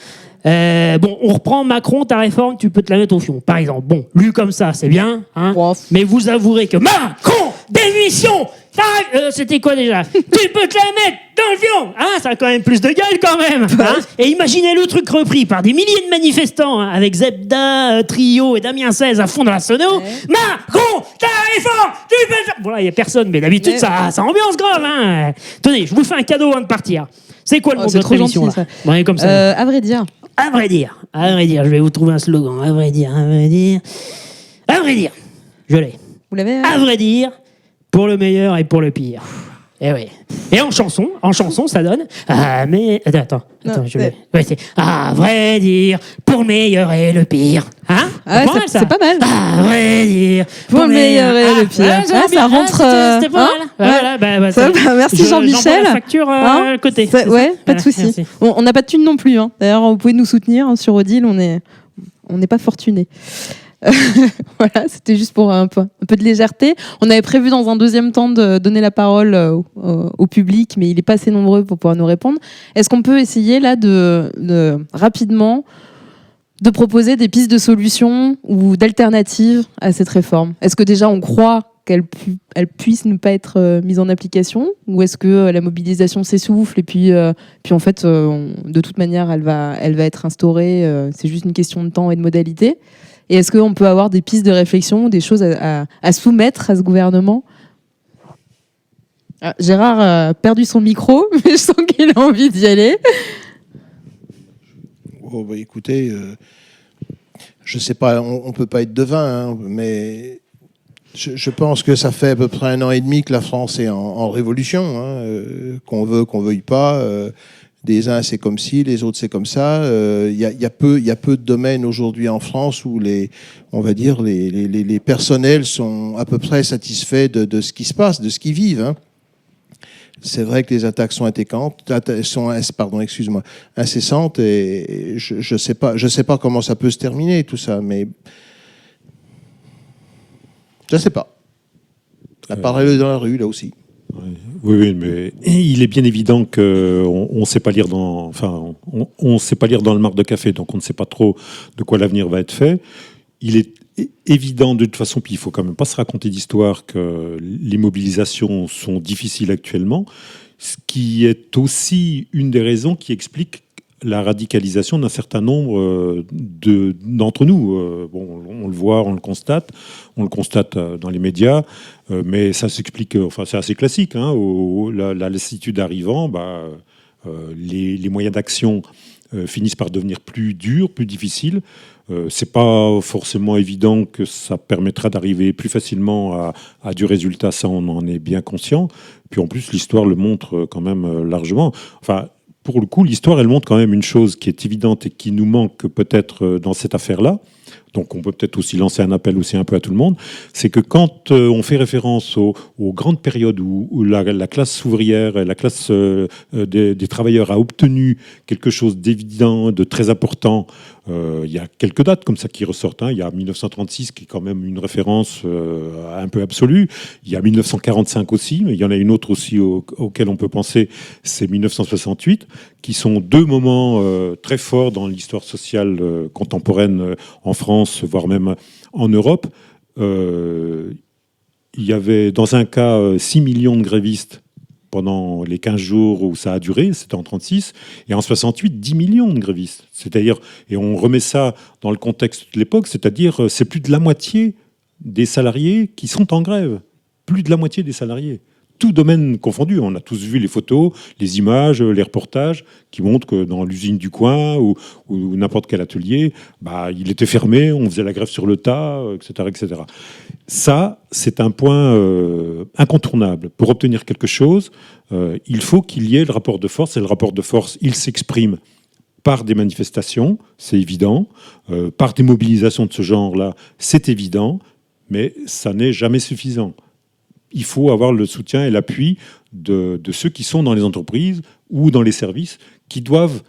Euh, bon, on reprend Macron, ta réforme, tu peux te la mettre au fion. Par exemple, bon, lu comme ça, c'est bien, hein, mais vous avouerez que Macron, démission, euh, c'était quoi déjà? Tu peux te la mettre dans le fion, hein, ça a quand même plus de gueule quand même. hein? Et imaginez le truc repris par des milliers de manifestants, hein, avec Zebda, euh, Trio et Damien 16 à fond dans la sono. Macron, ta réforme, tu peux te... Bon là, il y a personne, mais d'habitude, ça, ça ambiance grave. Hein. Tenez, je vous fais un cadeau avant de partir. C'est quoi le Oh, nom de votre émission gentil, là? ça. Comme ça. Euh, à vrai dire. À vrai dire, à vrai dire, je vais vous trouver un slogan. À vrai dire, à vrai dire, à vrai dire, je l'ai. Vous l'avez À vrai dire, pour le meilleur et pour le pire. Et oui. Et en chanson, en chanson, ça donne. Ah mais attends, attends, Non, je vais. Ouais, c'est à vrai dire, pour le meilleur et le pire. Hein? Ah, Pas c'est- mal, ça. c'est pas mal. À vrai dire, Pour le meilleur et Ah, le pire. ouais, Ah, ça rentre, Ah, c'était- pas hein mal. Voilà, bah, bah, Ça merci je- Jean-Michel. la facture euh, Hein à côté. Ça- ouais, ça pas de souci. On n'a pas de thunes non plus. hein. D'ailleurs, vous pouvez nous soutenir sur Odile. On est, on n'est pas fortunés. voilà, c'était juste pour un peu, de légèreté. On avait prévu dans un deuxième temps de donner la parole euh, au, public, mais il n'est pas assez nombreux pour pouvoir nous répondre. Est-ce qu'on peut essayer là de, de rapidement de proposer des pistes de solutions ou d'alternatives à cette réforme? Est-ce que déjà on croit qu'elle pu- elle puisse ne pas être euh, mise en application? Ou est-ce que euh, la mobilisation s'essouffle et puis, en fait de toute manière elle va, elle va être instaurée c'est juste une question de temps et de modalité et est-ce qu'on peut avoir des pistes de réflexion des choses à, soumettre à ce gouvernement? Ah, Gérard a perdu son micro, mais je sens qu'il a envie d'y aller. Oh, bah, écoutez, euh, je sais pas, on, ne peut pas être devin, hein, mais je, pense que ça fait à peu près un an et demi que la France est en, révolution, hein, euh, qu'on veut, qu'on veuille pas. euh, des uns c'est comme ci, les autres c'est comme ça. Euh, Il y, a, il y a peu, il y a peu de domaines aujourd'hui en France où les, on va dire, les, les, les- les personnels sont à peu près satisfaits de, de ce qui se passe, de ce qu'ils vivent. hein. C'est vrai que les attaques sont incessantes, sont, pardon, excuse-moi, incessantes et je, je sais pas, je sais pas comment ça peut se terminer tout ça, mais je sais pas. La parole est dans la rue là aussi. Oui, mais il est bien évident qu'on ne sait pas lire dans, enfin, on, on sait pas lire dans le marc de café, donc on ne sait pas trop de quoi l'avenir va être fait. Il est évident de toute façon, puis il faut quand même pas se raconter d'histoire que les mobilisations sont difficiles actuellement, ce qui est aussi une des raisons qui explique la radicalisation d'un certain nombre euh, de- d'entre nous. Euh, Bon, on le voit, on le constate, on le constate euh, dans les médias, mais ça s'explique, enfin c'est assez classique. Hein, la, la lassitude arrivant, bah, les, moyens d'action finissent par devenir plus durs, plus difficiles. Euh, c'est pas forcément évident que ça permettra d'arriver plus facilement à, à du résultat, ça on en est bien conscient. Puis en plus, l'histoire le montre quand même largement. Enfin, pour le coup, l'histoire, elle montre quand même une chose qui est évidente et qui nous manque peut-être euh, dans cette affaire-là. Donc on peut peut-être aussi lancer un appel aussi un peu à tout le monde. C'est que quand euh, on fait référence aux, grandes périodes où, la, la classe ouvrière, la classe euh, des travailleurs a obtenu quelque chose d'évident, de très important, euh, il y a quelques dates comme ça qui ressortent. hein. Il y a 1936 qui est quand même une référence euh, un peu absolue. Il y a 1945 aussi, mais il y en a une autre aussi au- auquel on peut penser, c'est 1968, qui sont deux moments euh, très forts dans l'histoire sociale contemporaine en France, voire même en Europe. Il y avait dans un cas euh, 6 millions de grévistes pendant les 15 jours où ça a duré, c'était en 36, et en 68, 10 millions de grévistes. C'est-à-dire, et on remet ça dans le contexte de l'époque, c'est-à-dire euh, c'est plus de la moitié des salariés qui sont en grève. Plus de la moitié des salariés. Tout domaine confondu. On a tous vu les photos, les images, les reportages qui montrent que dans l'usine du coin ou, n'importe quel atelier, bah, il était fermé, on faisait la grève sur le tas, euh, etc. etc. Ça, c'est un point euh, incontournable. Pour obtenir quelque chose, euh, il faut qu'il y ait le rapport de force. Et le rapport de force, il s'exprime par des manifestations, c'est évident, par des mobilisations de ce genre-là, c'est évident, mais ça n'est jamais suffisant. Il faut avoir le soutien et l'appui de, ceux qui sont dans les entreprises ou dans les services, qui doivent,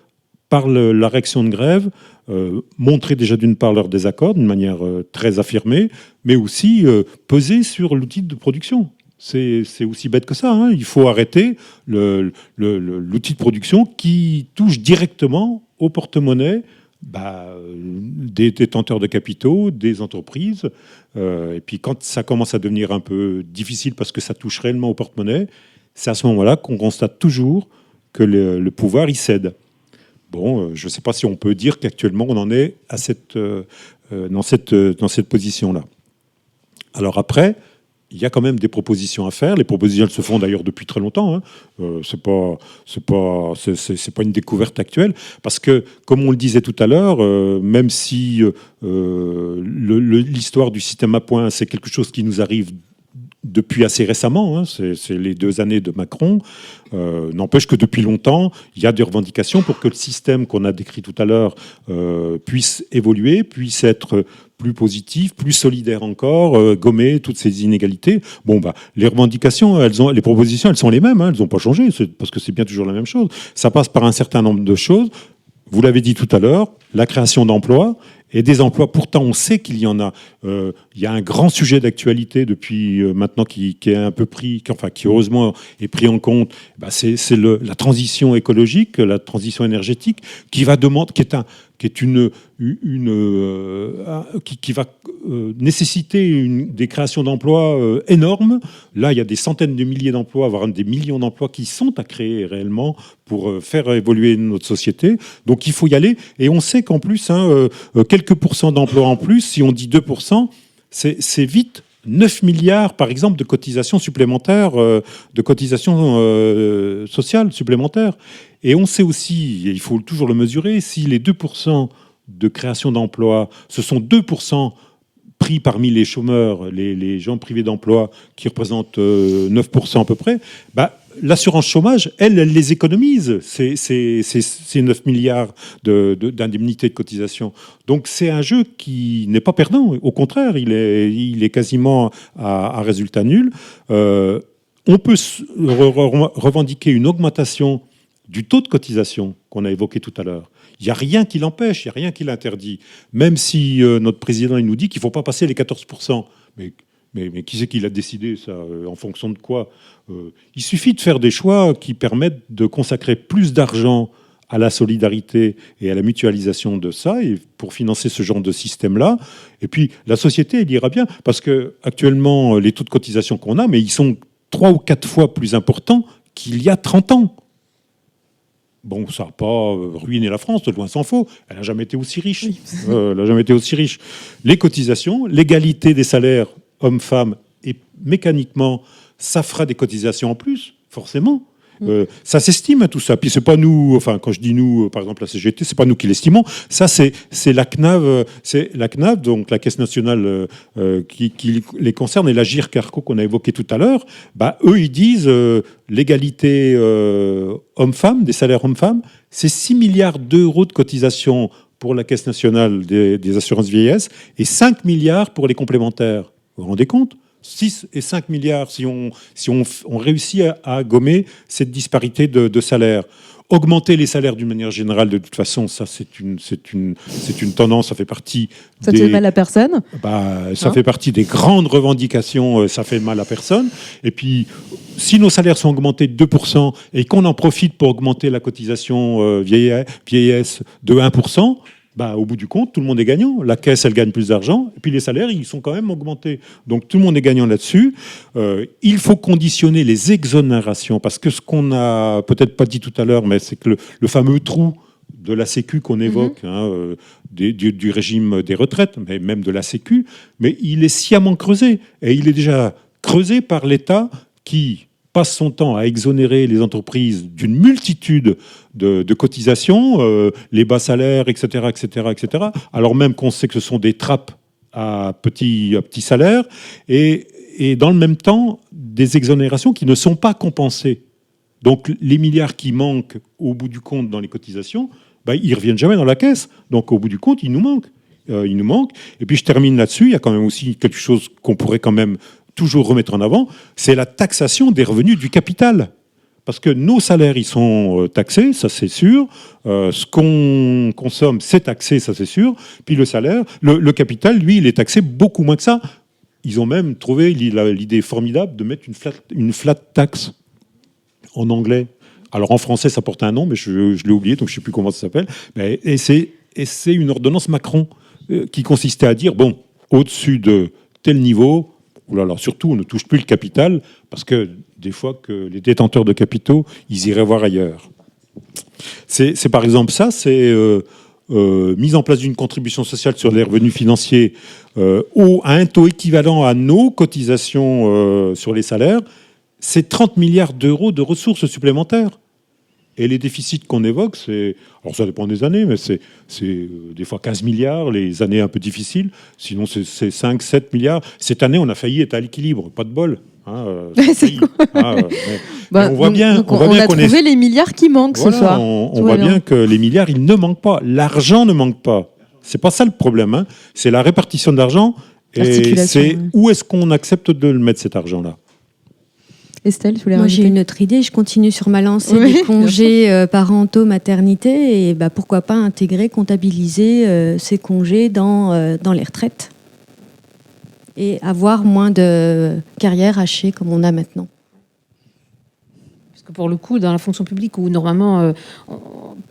par la réaction de grève, euh, montrer déjà d'une part leur désaccord d'une manière euh, très affirmée, mais aussi euh, peser sur l'outil de production. C'est aussi bête que ça. hein. Il faut arrêter l'outil de production qui touche directement au porte-monnaie bah, euh, des détenteurs de capitaux, des entreprises. Euh, et puis quand ça commence à devenir un peu difficile parce que ça touche réellement au porte-monnaie, c'est à ce moment-là qu'on constate toujours que le, pouvoir y cède. Bon, euh, je ne sais pas si on peut dire qu'actuellement on en est dans cette position-là. Alors après, il y a quand même des propositions à faire. Les propositions elles se font d'ailleurs depuis très longtemps. Hein. Euh, c'est pas, c'est pas, c'est, pas une découverte actuelle, parce que comme on le disait tout à l'heure, euh, même si euh, l'histoire du système à points c'est quelque chose qui nous arrive depuis assez récemment, hein, c'est les deux années de Macron, euh, n'empêche que depuis longtemps, il y a des revendications pour que le système qu'on a décrit tout à l'heure puisse évoluer, puisse être plus positif, plus solidaire encore, euh, gommer toutes ces inégalités. Bon, bah, les revendications, elles ont, les propositions, elles sont les mêmes, hein, elles n'ont pas changé, parce que c'est bien toujours la même chose. Ça passe par un certain nombre de choses. Vous l'avez dit tout à l'heure, la création d'emplois et des emplois. Pourtant, on sait qu'il y en a. Euh, il y a un grand sujet d'actualité depuis euh, maintenant qui, est un peu pris, enfin qui heureusement est pris en compte. Bah, c'est la transition écologique, la transition énergétique, qui va demander, qui est un, qui est une, euh, qui, va euh, nécessiter des créations d'emplois euh, énormes. Là, il y a des centaines de milliers d'emplois, voire des millions d'emplois qui sont à créer réellement pour faire évoluer notre société. Donc il faut y aller. Et on sait qu'en plus, hein, quelques pourcents d'emplois en plus, si on dit 2%, c'est vite 9 milliards, par exemple, de cotisations supplémentaires, de cotisations sociales supplémentaires. Et on sait aussi, et il faut toujours le mesurer, si les 2% de création d'emplois, ce sont 2% pris parmi les chômeurs, les, gens privés d'emploi, qui représentent euh, 9% à peu près, bah, l'assurance chômage, elle, elle les économise, ces, ces, ces, ces 9 milliards de- de- d'indemnités de, cotisation. Donc c'est un jeu qui n'est pas perdant, au contraire, il est, quasiment à, résultat nul. Euh, on peut revendiquer une augmentation du taux de cotisation qu'on a évoqué tout à l'heure. Il n'y a rien qui l'empêche, il n'y a rien qui l'interdit. Même si euh, notre président il nous dit qu'il ne faut pas passer les 14%. Mais, mais, qui c'est qui l'a décidé, ça euh, En fonction de quoi Euh, Il suffit de faire des choix qui permettent de consacrer plus d'argent à la solidarité et à la mutualisation de ça, et pour financer ce genre de système-là. Et puis, la société, elle ira bien, parce que actuellement, les taux de cotisation qu'on a, mais ils sont trois ou quatre fois plus importants qu'il y a 30 ans. Bon, ça n'a pas euh, ruiné la France, de loin s'en faut. Elle n'a jamais été aussi riche. Euh, elle n'a jamais été aussi riche. Les cotisations, l'égalité des salaires hommes-femmes, et mécaniquement, ça fera des cotisations en plus, forcément. Euh, ça s'estime tout ça. Puis c'est pas nous, enfin quand je dis nous, euh, par exemple la CGT, c'est pas nous qui l'estimons. Ça c'est la CNAV, euh, c'est la CNAV, donc la Caisse nationale qui, les concerne et la GIR Carco qu'on a évoqué tout à l'heure. Bah eux ils disent l'égalité homme-femme, des salaires hommes-femmes, c'est 6 milliards d'euros de cotisation pour la Caisse nationale des, des assurances vieillesse et 5 milliards pour les complémentaires. Vous vous rendez compte? 6 et 5 milliards si on, si on, on réussit à, à gommer cette disparité de, de salaire. Augmenter les salaires d'une manière générale, de toute façon, ça c'est une, c'est une, c'est une tendance, ça fait partie Ça des, fait mal à personne? Bah, ça Hein? fait partie des grandes revendications, euh, ça fait mal à personne. Et puis, si nos salaires sont augmentés de 2% et qu'on en profite pour augmenter la cotisation euh, vieille- vieillesse de 1%, bah, au bout du compte, tout le monde est gagnant. La caisse, elle gagne plus d'argent, et puis les salaires, ils sont quand même augmentés. Donc tout le monde est gagnant là-dessus. Euh, il faut conditionner les exonérations, parce que ce qu'on a peut-être pas dit tout à l'heure, mais c'est que le, le fameux trou de la Sécu qu'on évoque, hein, euh, des- du, du régime des retraites, mais même de la Sécu, mais il est sciemment creusé. Et il est déjà creusé par l'État qui passe son temps à exonérer les entreprises d'une multitude de, cotisations, euh, les bas salaires, etc., etc., etc., alors même qu'on sait que ce sont des trappes à petits à petits salaires, et, et dans le même temps, des exonérations qui ne sont pas compensées. Donc les milliards qui manquent au bout du compte dans les cotisations, bah, ils reviennent jamais dans la caisse. Donc au bout du compte, ils nous manquent. Euh, ils nous manquent. Et puis je termine là-dessus. Il y a quand même aussi quelque chose qu'on pourrait quand même toujours remettre en avant, c'est la taxation des revenus du capital. Parce que nos salaires, ils sont euh, taxés, ça c'est sûr. Euh, ce qu'on consomme, c'est taxé, ça c'est sûr. Puis le salaire, le, capital, lui, il est taxé beaucoup moins que ça. Ils ont même trouvé l'idée formidable de mettre une flat, une tax en anglais. Alors en français, ça porte un nom, mais je, je l'ai oublié, donc je ne sais plus comment ça s'appelle. Mais- Et c'est et c'est une ordonnance Macron euh, qui consistait à dire bon, au-dessus de tel niveau, surtout, on ne touche plus le capital, parce que des fois que les détenteurs de capitaux, ils iraient voir ailleurs. C'est par exemple ça, c'est euh, euh, mise en place d'une contribution sociale sur les revenus financiers euh, au, à un taux équivalent à nos cotisations sur les salaires, c'est 30 milliards d'euros de ressources supplémentaires. Et les déficits qu'on évoque, c'est. Alors ça dépend des années, mais c'est euh, des fois 15 milliards, les années un peu difficiles. Sinon, c'est c'est 5, 7 milliards. Cette année, on a failli être à l'équilibre. Pas de bol. hein, euh. Ah, euh, Bah, on voit donc- bien, donc on voit on bien a est- trouvé les milliards qui manquent ce voilà, soir. On, voit bien que les milliards, ils ne manquent pas. L'argent ne manque pas. C'est pas ça le problème. hein. C'est la répartition d'argent. Et c'est où est-ce qu'on accepte de le mettre cet argent-là? Estelle, tu voulais Moi, j'ai une autre idée. Je continue sur ma lancée Oui, des congés euh, parentaux, maternité. Et bah, pourquoi pas intégrer, comptabiliser euh, ces congés dans, euh, dans les retraites et avoir moins de carrières hachées comme on a maintenant. Que pour le coup, dans la fonction publique, où normalement, euh, on-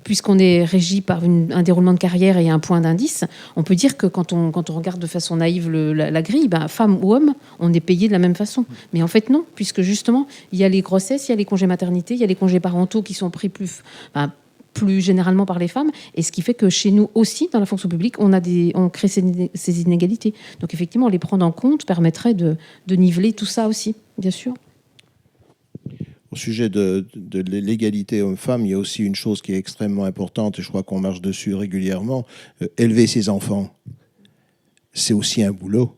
puisqu'on est régi par un déroulement de carrière et un point d'indice, on peut dire que quand on, quand on regarde de façon naïve le- la, grille, ben, femme ou homme, on est payé de la même façon. Mais en fait, non, puisque justement, il y a les grossesses, il y a les congés maternité, il y a les congés parentaux qui sont pris plus, enfin, plus généralement par les femmes, et ce qui fait que chez nous aussi, dans la fonction publique, on, a des, on crée ces, ces inégalités. Donc effectivement, les prendre en compte permettrait de, de niveler tout ça aussi, bien sûr. Sujet de, de l'égalité homme-femme, il y a aussi une chose qui est extrêmement importante, et je crois qu'on marche dessus régulièrement. Euh, élever ses enfants, c'est aussi un boulot.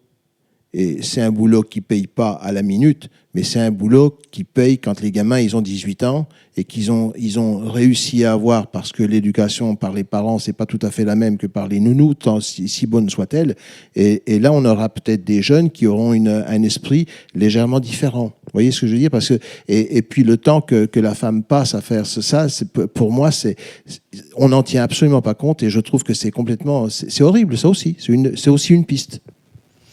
Et c'est un boulot qui paye pas à la minute, mais c'est un boulot qui paye quand les gamins ils ont 18 ans et qu'ils ont ils ont réussi à avoir parce que l'éducation par les parents c'est pas tout à fait la même que par les nounous tant si, bonne soit-elle et, et, là on aura peut-être des jeunes qui auront une, un esprit légèrement différent. Vous voyez ce que je veux dire? Parce que et, et puis le temps que, que, la femme passe à faire ça pour moi c'est on n'en tient absolument pas compte et je trouve que c'est complètement c'est horrible ça aussi. C'est aussi une piste.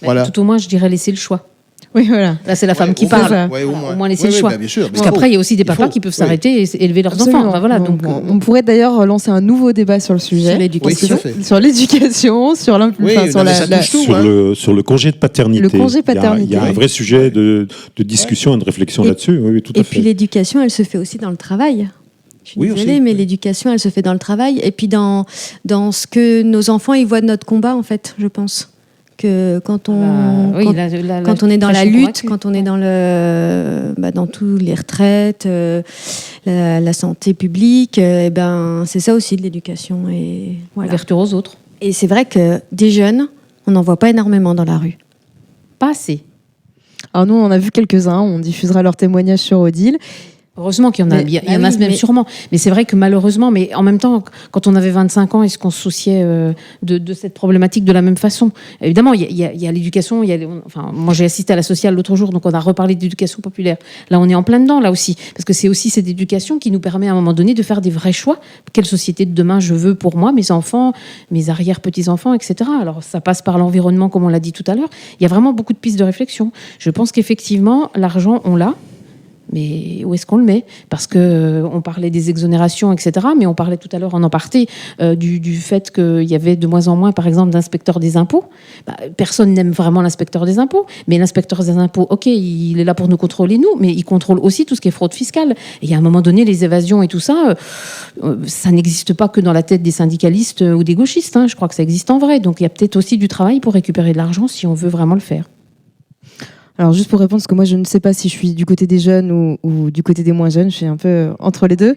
Tout au moins, je dirais laisser le choix. Oui, voilà. Là, c'est la femme qui parle. au, moins. laisser le choix. Bah, sûr, Parce qu'après, il y a aussi des papas qui peuvent s'arrêter et élever leurs enfants. voilà, donc, euh, on pourrait d'ailleurs lancer un nouveau débat sur le sujet. Sur l'éducation. sur l'éducation, sur, sur, la, sur, hein. le, sur le congé de paternité. Le congé paternité. Il y a, un vrai sujet de, de discussion et de réflexion là-dessus. Oui, tout à et fait. puis l'éducation, elle se fait aussi dans le travail. Je suis désolée, mais l'éducation, elle se fait dans le travail et puis dans, dans ce que nos enfants ils voient de notre combat, en fait, je pense que quand on, bah, quand, quand on est dans la lutte, quand on est dans, le, bah, dans tous les retraites, euh, la, santé publique, euh, et ben, c'est ça aussi de l'éducation. Et voilà. Ouverture aux autres. Et c'est vrai que des jeunes, on n'en voit pas énormément dans la rue. Pas assez. Alors nous, on a vu quelques-uns, on diffusera leurs témoignages sur Odile. Heureusement qu'il y en a, il y, en a bah même sûrement. Mais c'est vrai que malheureusement, mais en même temps, quand on avait 25 ans, est-ce qu'on se souciait euh, de, cette problématique de la même façon? Évidemment, il y a, l'éducation. Enfin, moi, j'ai assisté à la sociale l'autre jour, donc on a reparlé d'éducation populaire. Là, on est en plein dedans, là aussi, parce que c'est aussi cette éducation qui nous permet à un moment donné de faire des vrais choix. Quelle société de demain je veux pour moi, mes enfants, mes arrière petits enfants, etc. Alors, ça passe par l'environnement, comme on l'a dit tout à l'heure. Il y a vraiment beaucoup de pistes de réflexion. Je pense qu'effectivement, l'argent, on l'a mais où est-ce qu'on le met? Parce que euh, on parlait des exonérations, etc. Mais on parlait tout à l'heure en en euh, du, fait qu'il y avait de moins en moins, par exemple, d'inspecteurs des impôts. Bah, personne n'aime vraiment l'inspecteur des impôts, mais l'inspecteur des impôts, ok, il est là pour nous contrôler nous, mais il contrôle aussi tout ce qui est fraude fiscale. Et à un moment donné, les évasions et tout ça, euh, ça n'existe pas que dans la tête des syndicalistes ou des gauchistes. Hein. Je crois que ça existe en vrai. Donc il y a peut-être aussi du travail pour récupérer de l'argent si on veut vraiment le faire. Alors juste pour répondre, parce que moi je ne sais pas si je suis du côté des jeunes ou, du côté des moins jeunes, je suis un peu entre les deux.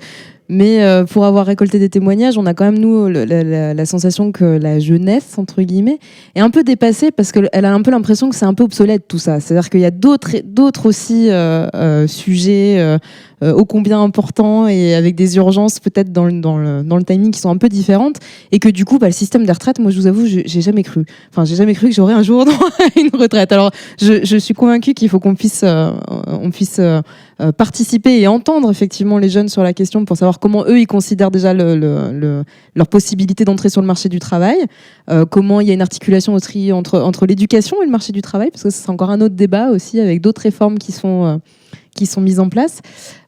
Mais euh, pour avoir récolté des témoignages, on a quand même, nous, la, sensation que la jeunesse, entre guillemets, est un peu dépassée parce qu'elle a un peu l'impression que c'est un peu obsolète tout ça. C'est-à-dire qu'il y a d'autres aussi euh, euh, sujets ô combien importants et avec des urgences peut-être dans, dans, le, dans le timing qui sont un peu différentes. Et que du coup, bah, le système des retraites, moi je vous avoue, j'ai jamais cru. Enfin, j'ai jamais cru que j'aurais un jour une retraite. Alors, je, je suis convaincue qu'il faut qu'on puisse, on puisse euh, participer et entendre effectivement les jeunes sur la question pour savoir comment eux ils considèrent déjà le, leur possibilité d'entrer sur le marché du travail, euh, comment il y a une articulation aussi entre, entre l'éducation et le marché du travail, parce que c'est encore un autre débat aussi avec d'autres réformes qui sont euh, qui sont mises en place.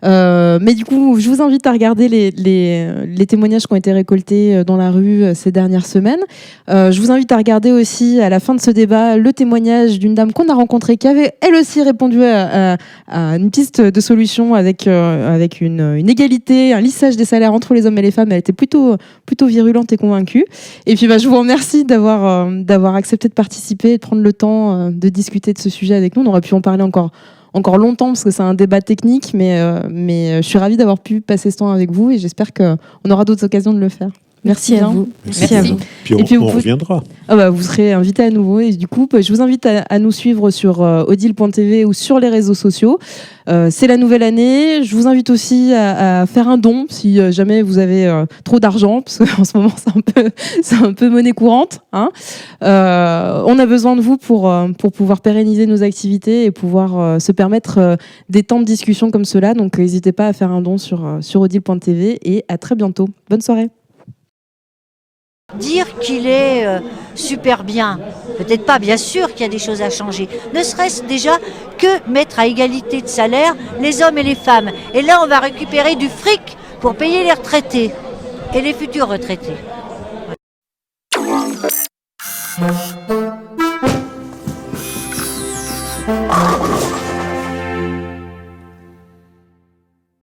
Euh, mais du coup, je vous invite à regarder les, témoignages qui ont été récoltés euh, dans la rue euh, ces dernières semaines. je vous invite à regarder aussi, à la fin de ce débat, le témoignage d'une dame qu'on a rencontrée qui avait elle aussi répondu à, une piste de solution avec, avec une, une, égalité, un lissage des salaires entre les hommes et les femmes. Elle était plutôt, plutôt virulente et convaincue. Et puis, bah, je vous remercie d'avoir d'avoir accepté de participer et de prendre le temps de discuter de ce sujet avec nous. On aurait pu en parler encore encore longtemps parce que c'est un débat technique, mais, euh, mais euh, je suis ravie d'avoir pu passer ce temps avec vous et j'espère qu'on aura d'autres occasions de le faire. Merci, à vous. Merci, à vous. Puis on, et puis on reviendra. Ah bah, vous serez invité à nouveau. Et du coup, bah, je vous invite à, nous suivre sur euh, odile.tv ou sur les réseaux sociaux. Euh, c'est la nouvelle année. Je vous invite aussi à, faire un don si euh, jamais vous avez euh, trop d'argent, parce qu'en ce moment, c'est un peu, c'est un peu monnaie courante. Hein. on a besoin de vous pour, pour pouvoir pérenniser nos activités et pouvoir se permettre des temps de discussion comme cela. Donc, n'hésitez pas à faire un don sur, sur odile.tv et à très bientôt. Bonne soirée. Dire qu'il est euh, super bien, peut-être pas, bien sûr qu'il y a des choses à changer, ne serait-ce déjà que mettre à égalité de salaire les hommes et les femmes. Et là, on va récupérer du fric pour payer les retraités et les futurs retraités.